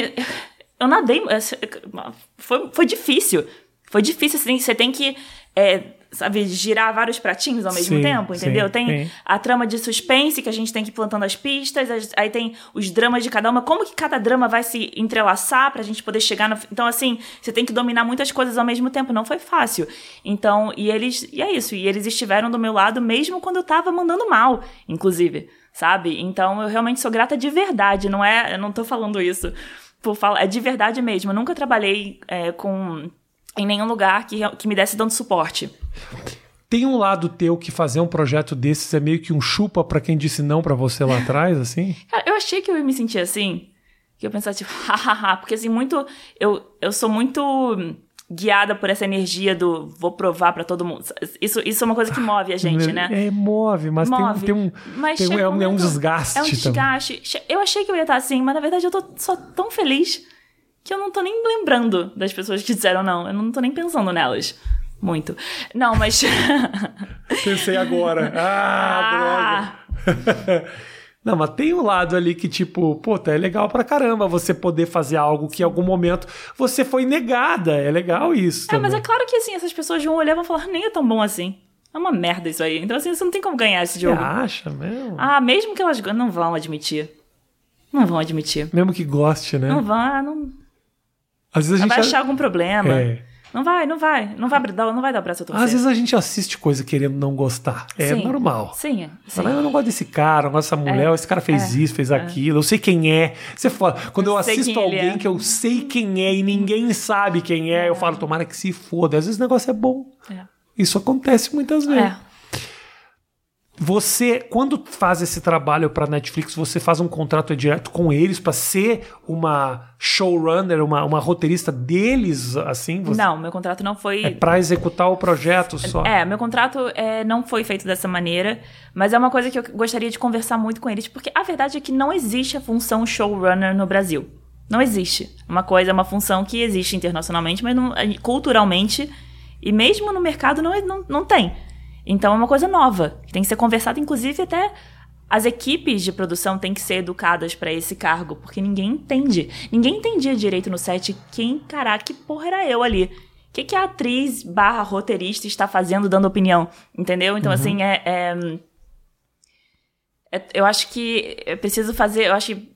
eu nadei. Foi, foi difícil. Foi difícil, assim, você tem que. é, sabe, girar vários pratinhos ao mesmo Sim, tempo, entendeu? sim, tem sim. a trama de suspense que a gente tem que ir plantando as pistas, as- aí tem os dramas de cada uma, como que cada drama vai se entrelaçar pra gente poder chegar no. Então, assim, você tem que dominar muitas coisas ao mesmo tempo, não foi fácil. Então, e eles. E é isso, e eles estiveram do meu lado mesmo quando eu tava mandando mal, inclusive, sabe? Então, eu realmente sou grata de verdade, não é. Eu não tô falando isso por falar. É de verdade mesmo. Eu nunca trabalhei é, com. Em nenhum lugar que, que me desse tanto suporte. Tem um lado teu que fazer um projeto desses é meio que um chupa pra quem disse não pra você lá atrás, assim? Cara, eu achei que eu ia me sentir assim. Que eu pensava, tipo, hahaha, porque assim, muito. Eu, eu sou muito guiada por essa energia do vou provar pra todo mundo. Isso, isso é uma coisa que move a gente, né? É, move, mas Move. tem, um- tem um. Mas tem um- é, um, é um desgaste. É um também. desgaste. Che- Eu achei que eu ia estar assim, mas na verdade eu tô só tão feliz que eu não tô nem lembrando das pessoas que disseram não. Eu não tô nem pensando nelas. Muito. Não, mas. Pensei agora. Ah, droga. Não, mas tem um lado ali que, tipo, puta, é legal pra caramba você poder fazer algo que em algum momento você foi negada. É legal isso. É, mas é também. claro que assim, essas pessoas vão olhar e vão falar, nem é tão bom assim. É uma merda isso aí. Então, assim, você não tem como ganhar esse Você jogo. acha mesmo? Ah, mesmo que elas não vão admitir. Não vão admitir. Mesmo que goste, né? Não vão, ah, não. Às vezes a Vai gente. achar algum problema. É. Não vai, não vai. Não vai dar, não vai dar o braço a torcer. Às vezes a gente assiste coisa querendo não gostar. É Sim. normal. Sim, é. sim. Fala, eu não gosto desse cara, não gosto dessa mulher, esse cara fez isso, fez aquilo, eu sei quem é. Você fala, quando eu, Eu assisto alguém é. que eu sei quem é e ninguém sabe quem é, eu falo, tomara que se foda. Às vezes o negócio é bom. É. Isso acontece muitas vezes. É. Você, quando faz esse trabalho pra Netflix, você faz um contrato direto com eles pra ser uma showrunner, uma, uma roteirista deles, assim? Você, Não, meu contrato não foi. É pra executar o projeto só. É, meu contrato é, não foi feito dessa maneira, mas é uma coisa que eu gostaria de conversar muito com eles, porque a verdade é que não existe a função showrunner no Brasil. Não existe. Uma coisa é uma função que existe internacionalmente, mas não- culturalmente e mesmo no mercado não, não, não tem. Então é uma coisa nova, que tem que ser conversada, inclusive até as equipes de produção têm que ser educadas para esse cargo, porque ninguém entende. Ninguém entendia direito no set quem, caraca, que porra era eu ali. O que, que a atriz barra roteirista está fazendo, dando opinião? Entendeu? Então, assim, é, é- é- Eu acho que eu preciso fazer. Eu acho que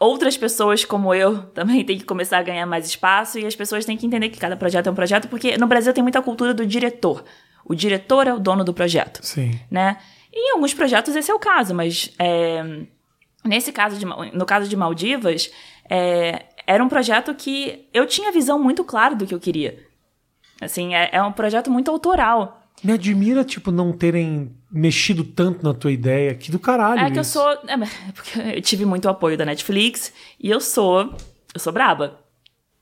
outras pessoas como eu também têm que começar a ganhar mais espaço e as pessoas têm que entender que cada projeto é um projeto, porque no Brasil tem muita cultura do diretor. O diretor é o dono do projeto Sim. né? E em alguns projetos esse é o caso, mas é, nesse caso, de, no caso de Maldivas, é, era um projeto que eu tinha visão muito clara do que eu queria. Assim, é, é um projeto muito autoral. Me admira, tipo, não terem mexido tanto na tua ideia. Que do caralho É que eu isso. sou. É, porque eu tive muito apoio da Netflix e eu sou. Eu sou braba.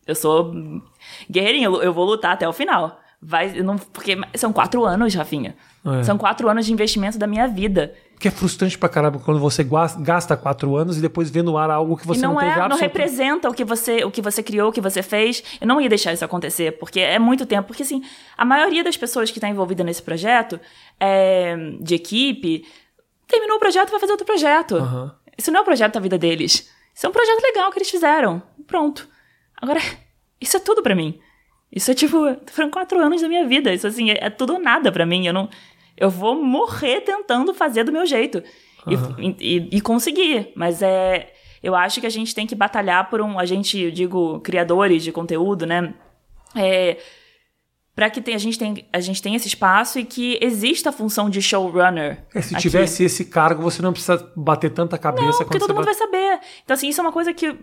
Eu sou guerreirinha, eu eu vou lutar até o final. Vai, não, porque são quatro anos, Rafinha. É. São quatro anos de investimento da minha vida. Que é frustrante pra caramba quando você gasta quatro anos e depois vê no ar algo que você e não, não, teve é, não absoluta- representa o que você, o que você criou, o que você fez. Eu não ia deixar isso acontecer, porque é muito tempo. Porque, assim, a maioria das pessoas que está envolvida nesse projeto, é, de equipe, terminou o projeto e vai fazer outro projeto. Aham. Isso não é o projeto da vida deles. Isso é um projeto legal que eles fizeram. Pronto. Agora, isso é tudo pra mim. Isso é tipo, foram quatro anos da minha vida. Isso, assim, é, é tudo ou nada pra mim. Eu não. Eu vou morrer tentando fazer do meu jeito. E- E, e conseguir. Mas é. Eu acho que a gente tem que batalhar por um. A gente, eu digo, criadores de conteúdo, né? É, para que tem- a, gente tem, a gente tenha esse espaço e que exista a função de showrunner. É, se aqui. tivesse esse cargo, você não precisa bater tanta cabeça Não, porque todo mundo vai saber. Então, assim, isso é uma coisa que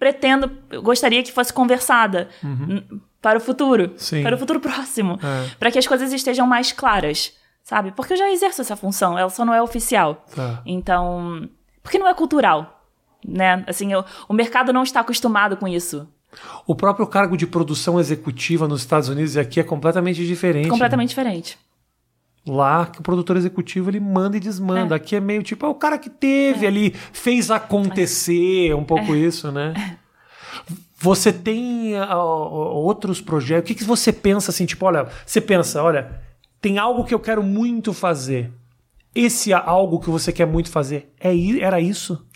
pretendo, gostaria que fosse conversada n- para o futuro. Uhum. Sim. Para o futuro próximo. É. Para que as coisas estejam mais claras, sabe? Porque eu já exerço essa função, ela só não é oficial. Tá. Então, porque não é cultural, né? Assim, eu- o mercado não está acostumado com isso. O próprio cargo de produção executiva nos Estados Unidos e aqui é completamente diferente. Completamente diferente. Lá, que o produtor executivo ele manda e desmanda. É. Aqui é meio tipo, é o cara que teve ali, fez acontecer, um pouco isso, né? Você tem ah, outros projetos? O que, que você pensa assim, tipo, olha, você pensa, olha, tem algo que eu quero muito fazer. Esse algo que você quer muito fazer, é, era isso?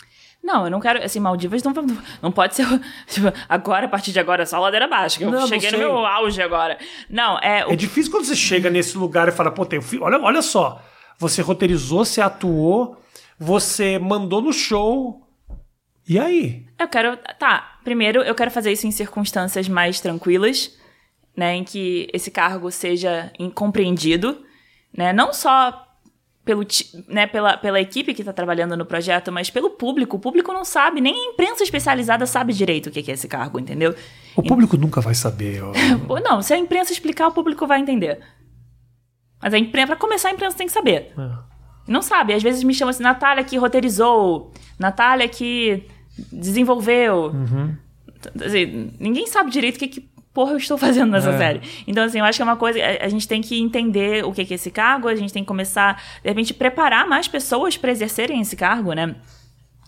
Não, eu não quero. Assim, Maldivas não, não pode ser. Tipo, agora, a partir de agora, é só ladeira baixa. Que eu Não, cheguei não no meu auge agora. Não, é. o- É difícil quando você chega nesse lugar e fala, pô, tem um fi- olha, olha só, você roteirizou, você atuou, você mandou no show. E aí? Eu quero. Tá, primeiro eu quero fazer isso em circunstâncias mais tranquilas, né? Em que esse cargo seja in- compreendido, né? Não só pelo, né, pela, pela equipe que está trabalhando no projeto, mas pelo público. O público não sabe, nem a imprensa especializada sabe direito o que é esse cargo, entendeu? O público nunca vai saber. Pô, Não, se a imprensa explicar, o público vai entender. Mas a imprensa, pra começar, a imprensa tem que saber. É. Não sabe. Às vezes me chamam assim, Natália que roteirizou, Natália que desenvolveu. Assim, ninguém sabe direito o que, que porra eu estou fazendo nessa É. série. Então, assim, eu acho que é uma coisa. A, a gente tem que entender o que, que é esse cargo, a gente tem que começar, de repente, preparar mais pessoas para exercerem esse cargo, né?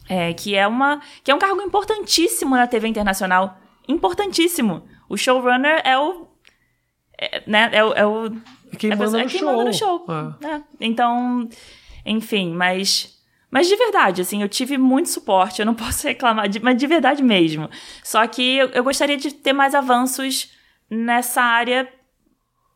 É, que é uma. que é um cargo importantíssimo na TV internacional. Importantíssimo. O showrunner é o. É, né, é o. É o É quem é manda pessoa- no é quem show. manda no show. É. Então, enfim, mas. Mas de verdade, assim, eu tive muito suporte, eu não posso reclamar, de- mas de verdade mesmo. Só que eu, eu gostaria de ter mais avanços nessa área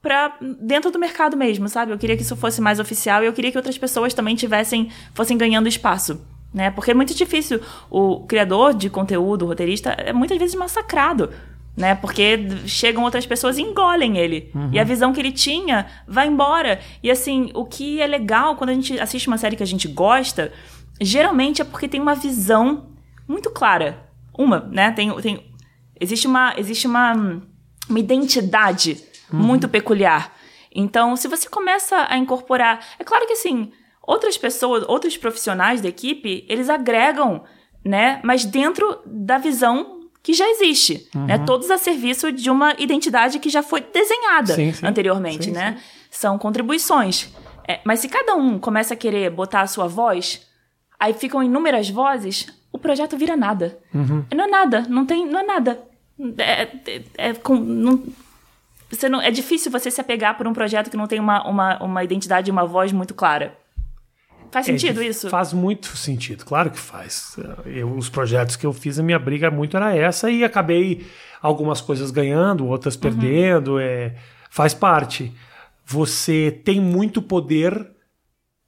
para dentro do mercado mesmo, sabe? Eu queria que isso fosse mais oficial e eu queria que outras pessoas também tivessem, fossem ganhando espaço. Né? Porque é muito difícil. O criador de conteúdo, o roteirista, é muitas vezes massacrado. Né? Porque chegam outras pessoas e engolem ele. E a visão que ele tinha vai embora. E assim, o que é legal quando a gente assiste uma série que a gente gosta, geralmente é porque tem uma visão muito clara. Uma, né? Tem, tem, existe uma, existe uma, uma identidade muito peculiar. Então, se você começa a incorporar. É claro que assim, outras pessoas, outros profissionais da equipe, eles agregam, né? Mas dentro da visão que já existe, né? Todos a serviço de uma identidade que já foi desenhada Sim, sim. anteriormente, Sim, né? São contribuições. É, mas se cada um começa a querer botar a sua voz, aí ficam inúmeras vozes, o projeto vira nada. Não é nada, não tem, não é nada. É, é- é com- não- você não, é difícil você se apegar por um projeto que não tem uma, uma, uma identidade e uma voz muito clara. Faz É, sentido de- isso? Faz muito sentido, claro que faz. Eu, os projetos que eu fiz, a minha briga muito era essa e acabei algumas coisas ganhando, outras Uhum. perdendo. É, faz parte. Você tem muito poder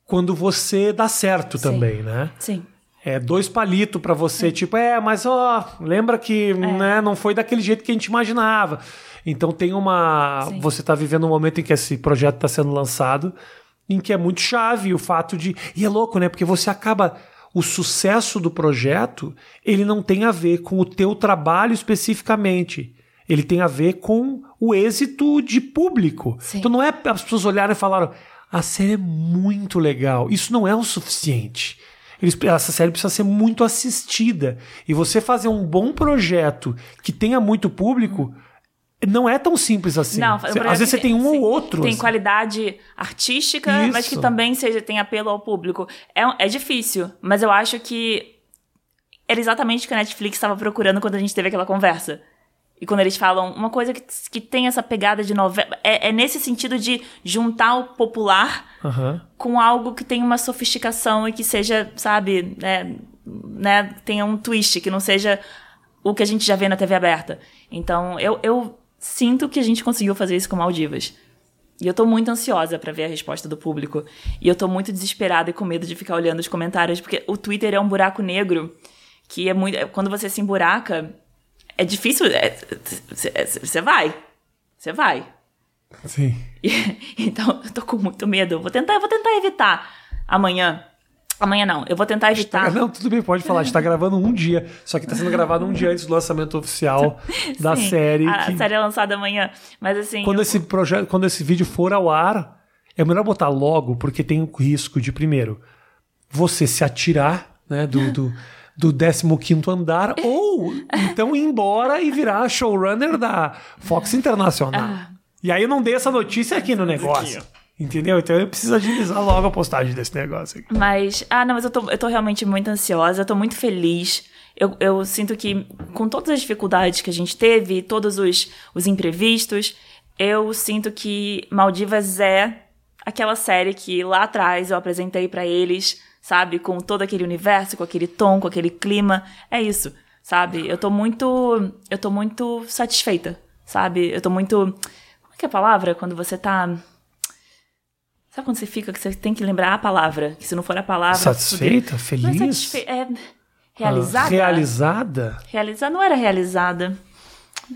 quando você dá certo Sim. também, né? Sim. É dois palitos pra você, tipo, é, mas ó, lembra que É. né, não foi daquele jeito que a gente imaginava. Então tem uma. Sim. Você tá vivendo um momento em que esse projeto está sendo lançado, em que é muito chave o fato de. E é louco, né? Porque você acaba. O sucesso do projeto, ele não tem a ver com o teu trabalho especificamente. Ele tem a ver com o êxito de público. Sim. Então não é as pessoas olharem e falaram: a série é muito legal. Isso não é o suficiente. Eles- essa série precisa ser muito assistida. E você fazer um bom projeto que tenha muito público não é tão simples assim. Não, Cê- às vezes você tem um sim, ou outro. Tem assim. qualidade artística, mas que Isso. também seja, tem apelo ao público. É, é difícil, mas eu acho que era exatamente o que a Netflix estava procurando quando a gente teve aquela conversa. E quando eles falam uma coisa que, que tem essa pegada de novela. É, é nesse sentido de juntar o popular Aham. com algo que tem uma sofisticação e que seja, sabe, né, né, tenha um twist, que não seja o que a gente já vê na TV aberta. Então, eu, eu sinto que a gente conseguiu fazer isso com Maldivas. E eu tô muito ansiosa pra ver a resposta do público. E eu tô muito desesperada e com medo de ficar olhando os comentários, porque o Twitter é um buraco negro que é muito. Quando você se emburaca, é difícil. Você vai. Você vai. Sim. E- então, eu tô com muito medo. Vou tentar, vou tentar evitar amanhã. Amanhã não, eu vou tentar evitar. Ah, Não, tudo bem, pode falar. A gente tá gravando um dia. Só que tá sendo gravado um dia antes do lançamento oficial da Sim, série. A, que- série é lançada amanhã. Mas assim. quando eu- esse projeto, quando esse vídeo for ao ar, é melhor botar logo, porque tem o risco de, primeiro, você se atirar, né, do, do, do 15 andar, ou então ir embora e virar showrunner da Fox Internacional. Ah. E aí eu não dei essa notícia aqui no negócio. Entendeu? Então eu preciso agilizar logo a postagem desse negócio aqui. Mas, ah, não, mas eu tô, eu tô realmente muito ansiosa, eu tô muito feliz. Eu, eu sinto que, com todas as dificuldades que a gente teve, todos os, os imprevistos, eu sinto que Maldivas é aquela série que lá atrás eu apresentei pra eles, sabe? Com todo aquele universo, com aquele tom, com aquele clima. É isso, sabe? Eu tô muito. Eu tô muito satisfeita, sabe? Eu tô muito. Como é que é a palavra? Quando você tá. Sabe quando você fica que você tem que lembrar a palavra? Que se não for a palavra. Satisfeita? Não é Feliz? satisfe... é realizada? Ah, realizada? Realizada. Não era realizada.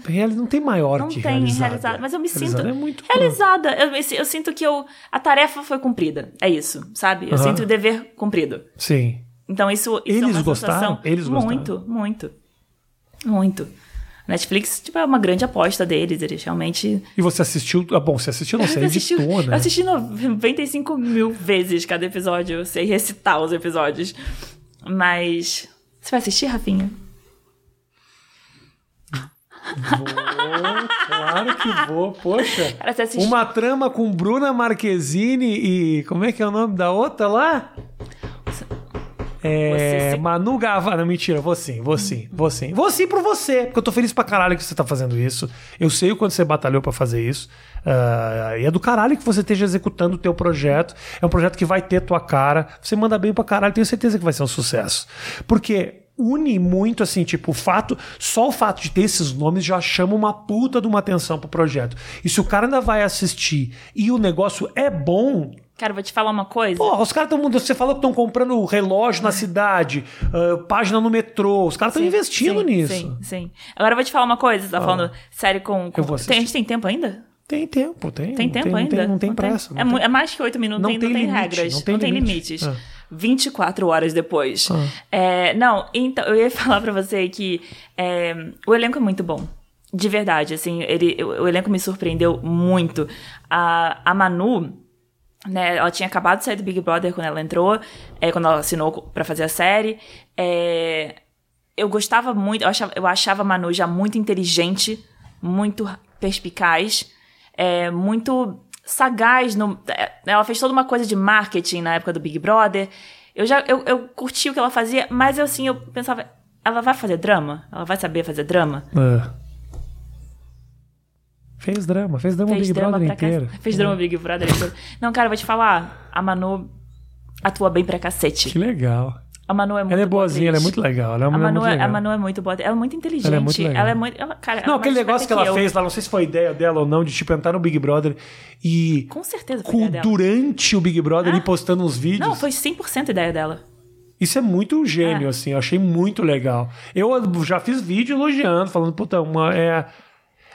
Reali- Não tem maior Não que tem realizada. realizada. Mas eu me Realizada sinto é muito realizada. Eu, me- eu sinto que eu, a tarefa foi cumprida. É isso, sabe? Eu Aham. sinto o dever cumprido. Sim. Então isso, isso é Eles uma gostaram? Eles gostaram? muito, muito, muito. Netflix, tipo, é uma grande aposta deles. Eles realmente. E você assistiu. Ah, bom, você assistiu, não, você eu assisti, editou, eu né? assisti 95 mil vezes cada episódio. Eu sei recitar os episódios. Mas. Você vai assistir, Rafinha? Vou, claro que vou. Poxa. Cara, assistiu. Uma trama com Bruna Marquezine e. Como é que é o nome da outra lá? É. Você se- Manu Gavassi. Não, mentira, vou sim, vou sim, vou sim. Vou sim por você, porque eu tô feliz pra caralho que você tá fazendo isso. Eu sei o quanto você batalhou pra fazer isso. Ah, e é do caralho que você esteja executando o teu projeto. É um projeto que vai ter tua cara. Você manda bem pra caralho, tenho certeza que vai ser um sucesso. Porque une muito assim, tipo, o fato, só o fato de ter esses nomes já chama uma puta de uma atenção pro projeto. E se o cara ainda vai assistir e o negócio é bom, Cara, vou te falar uma coisa. Porra, os caras estão. Você falou que estão comprando relógio na cidade, ah, página no metrô. Os caras estão investindo sim, nisso. Sim, sim. Agora eu vou te falar uma coisa. Você tá falando série com. com... Eu vou Tem, a gente tem tempo ainda? Tem tempo, tem. Tem não tempo não ainda? Tem, não tem pressa. não é, tem- é mais que oito minutos, Não não tem, tem não tem limite, regras, não não tem tem, limite. limites. Ah. 24 horas depois. É, não, então, eu ia falar pra você que é, o elenco é muito bom. De verdade, assim, ele, o, o elenco me surpreendeu muito. A, a Manu, né, ela tinha acabado de sair do Big Brother quando ela entrou, é, quando ela assinou pra fazer a série. É, eu gostava muito, eu achava, eu achava a Manu já muito inteligente, muito perspicaz, é, muito sagaz. No, é, ela fez toda uma coisa de marketing na época do Big Brother. Eu já eu, eu curti o que ela fazia, mas eu, assim, eu pensava, ela vai fazer drama? Ela vai saber fazer drama? É. Fez drama, fez drama o Big drama Brother inteiro. ca- Fez drama Big Brother inteiro. Não, cara, vou te falar, a Manu atua bem pra cacete. Que legal. A Manu é muito Ela é boa boazinha, ela é muito legal. Ela é uma A Manu, muito é, legal. a Manu é muito boa. Ela é muito inteligente. Ela é muito. Ela é muito. Ela, cara, ela Não, é aquele negócio que ela eu. fez lá, não sei se foi ideia dela ou não, de tipo entrar no Big Brother e Com certeza foi com, ideia dela. durante o Big Brother Ah. ir postando uns vídeos. Não, foi 100% ideia dela. Isso é muito gênio, É. assim, eu achei muito legal. Eu já fiz vídeo elogiando, falando, puta, uma é.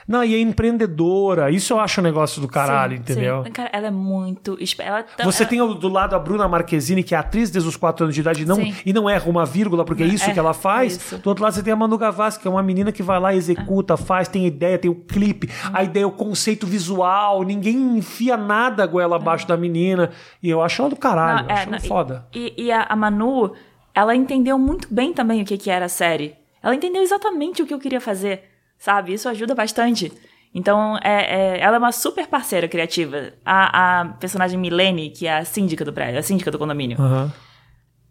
Não, e é empreendedora. Isso eu acho um negócio do caralho, Sim, entendeu? sim. Cara, ela é muito. Ela, tá- Você ela- tem ao- do lado a Bruna Marquezine, que é atriz desde os 4 anos de idade e não, Sim. e não erra uma vírgula, porque é isso É, que ela faz. isso. Do outro lado você tem a Manu Gavassi, que é uma menina que vai lá, executa, faz, tem ideia, tem o clipe, a ideia, o conceito visual, ninguém enfia nada a goela abaixo da menina. E eu acho ela do caralho, Não, é, acho não, ela foda. E, e a, a Manu, ela entendeu muito bem também o que, que era a série. Ela entendeu exatamente o que eu queria fazer, sabe? Isso ajuda bastante. Então, é, é- ela é uma super parceira criativa. A, a personagem Milene, que é a síndica do prédio, a síndica do condomínio, Aham.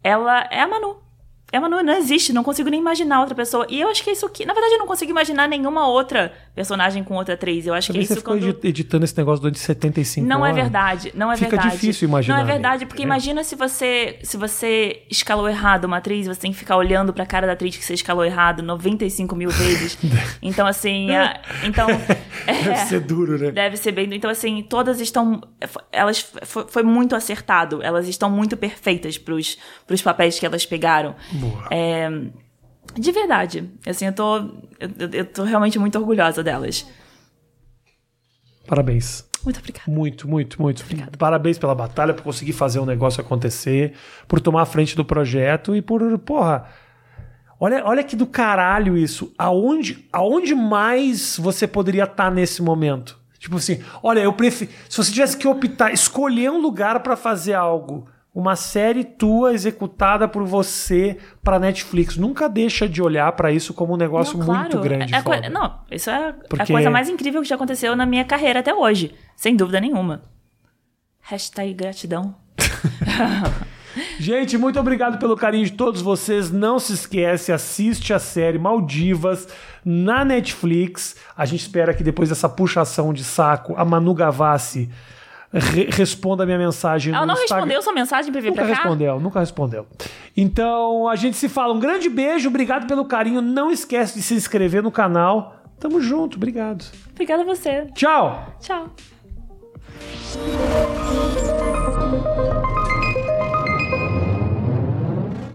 ela é a Manu. É a Manu, não existe, não consigo nem imaginar outra pessoa. E eu acho que é isso que. Na verdade, eu não consigo imaginar nenhuma outra personagem com outra atriz. Eu acho Também que é você isso ficou quando. edi- editando esse negócio durante 75 Não é verdade, não é Fica verdade. difícil imaginar, Não é verdade, porque É. imagina se você se você escalou errado uma atriz, você tem que ficar olhando pra cara da atriz que você escalou errado 95 mil vezes. então, assim, a- então é, Deve ser duro, né? deve ser bem. Então, assim, todas estão. Elas foi, foi muito acertado. Elas estão muito perfeitas pros, pros papéis que elas pegaram. Boa. É, de verdade. Assim, eu tô. Eu, eu tô realmente muito orgulhosa delas. Parabéns. Muito obrigada. Muito, muito, muito. Parabéns pela batalha, por conseguir fazer o negócio acontecer, por tomar a frente do projeto e por, porra. Olha, olha que do caralho isso. Aonde, aonde mais você poderia estar nesse momento? Tipo assim, olha, eu prefiro. Se você tivesse que optar, escolher um lugar pra fazer algo, uma série tua executada por você pra Netflix, nunca deixa de olhar pra isso como um negócio Não, muito claro. grande. É a foda. Não, isso é a Porque- coisa mais incrível que já aconteceu na minha carreira até hoje. Sem dúvida nenhuma. Hashtag gratidão. Gente, muito obrigado pelo carinho de todos vocês. Não se esquece, assiste a série Maldivas na Netflix. A gente espera que depois dessa puxação de saco, a Manu Gavassi re responda a minha mensagem. Ela não Instagram. respondeu sua mensagem pra vir nunca pra cá? Respondeu, nunca respondeu. Então, a gente se fala. Um grande beijo, obrigado pelo carinho. Não esquece de se inscrever no canal. Tamo junto, obrigado. Obrigada a você. Tchau. Tchau.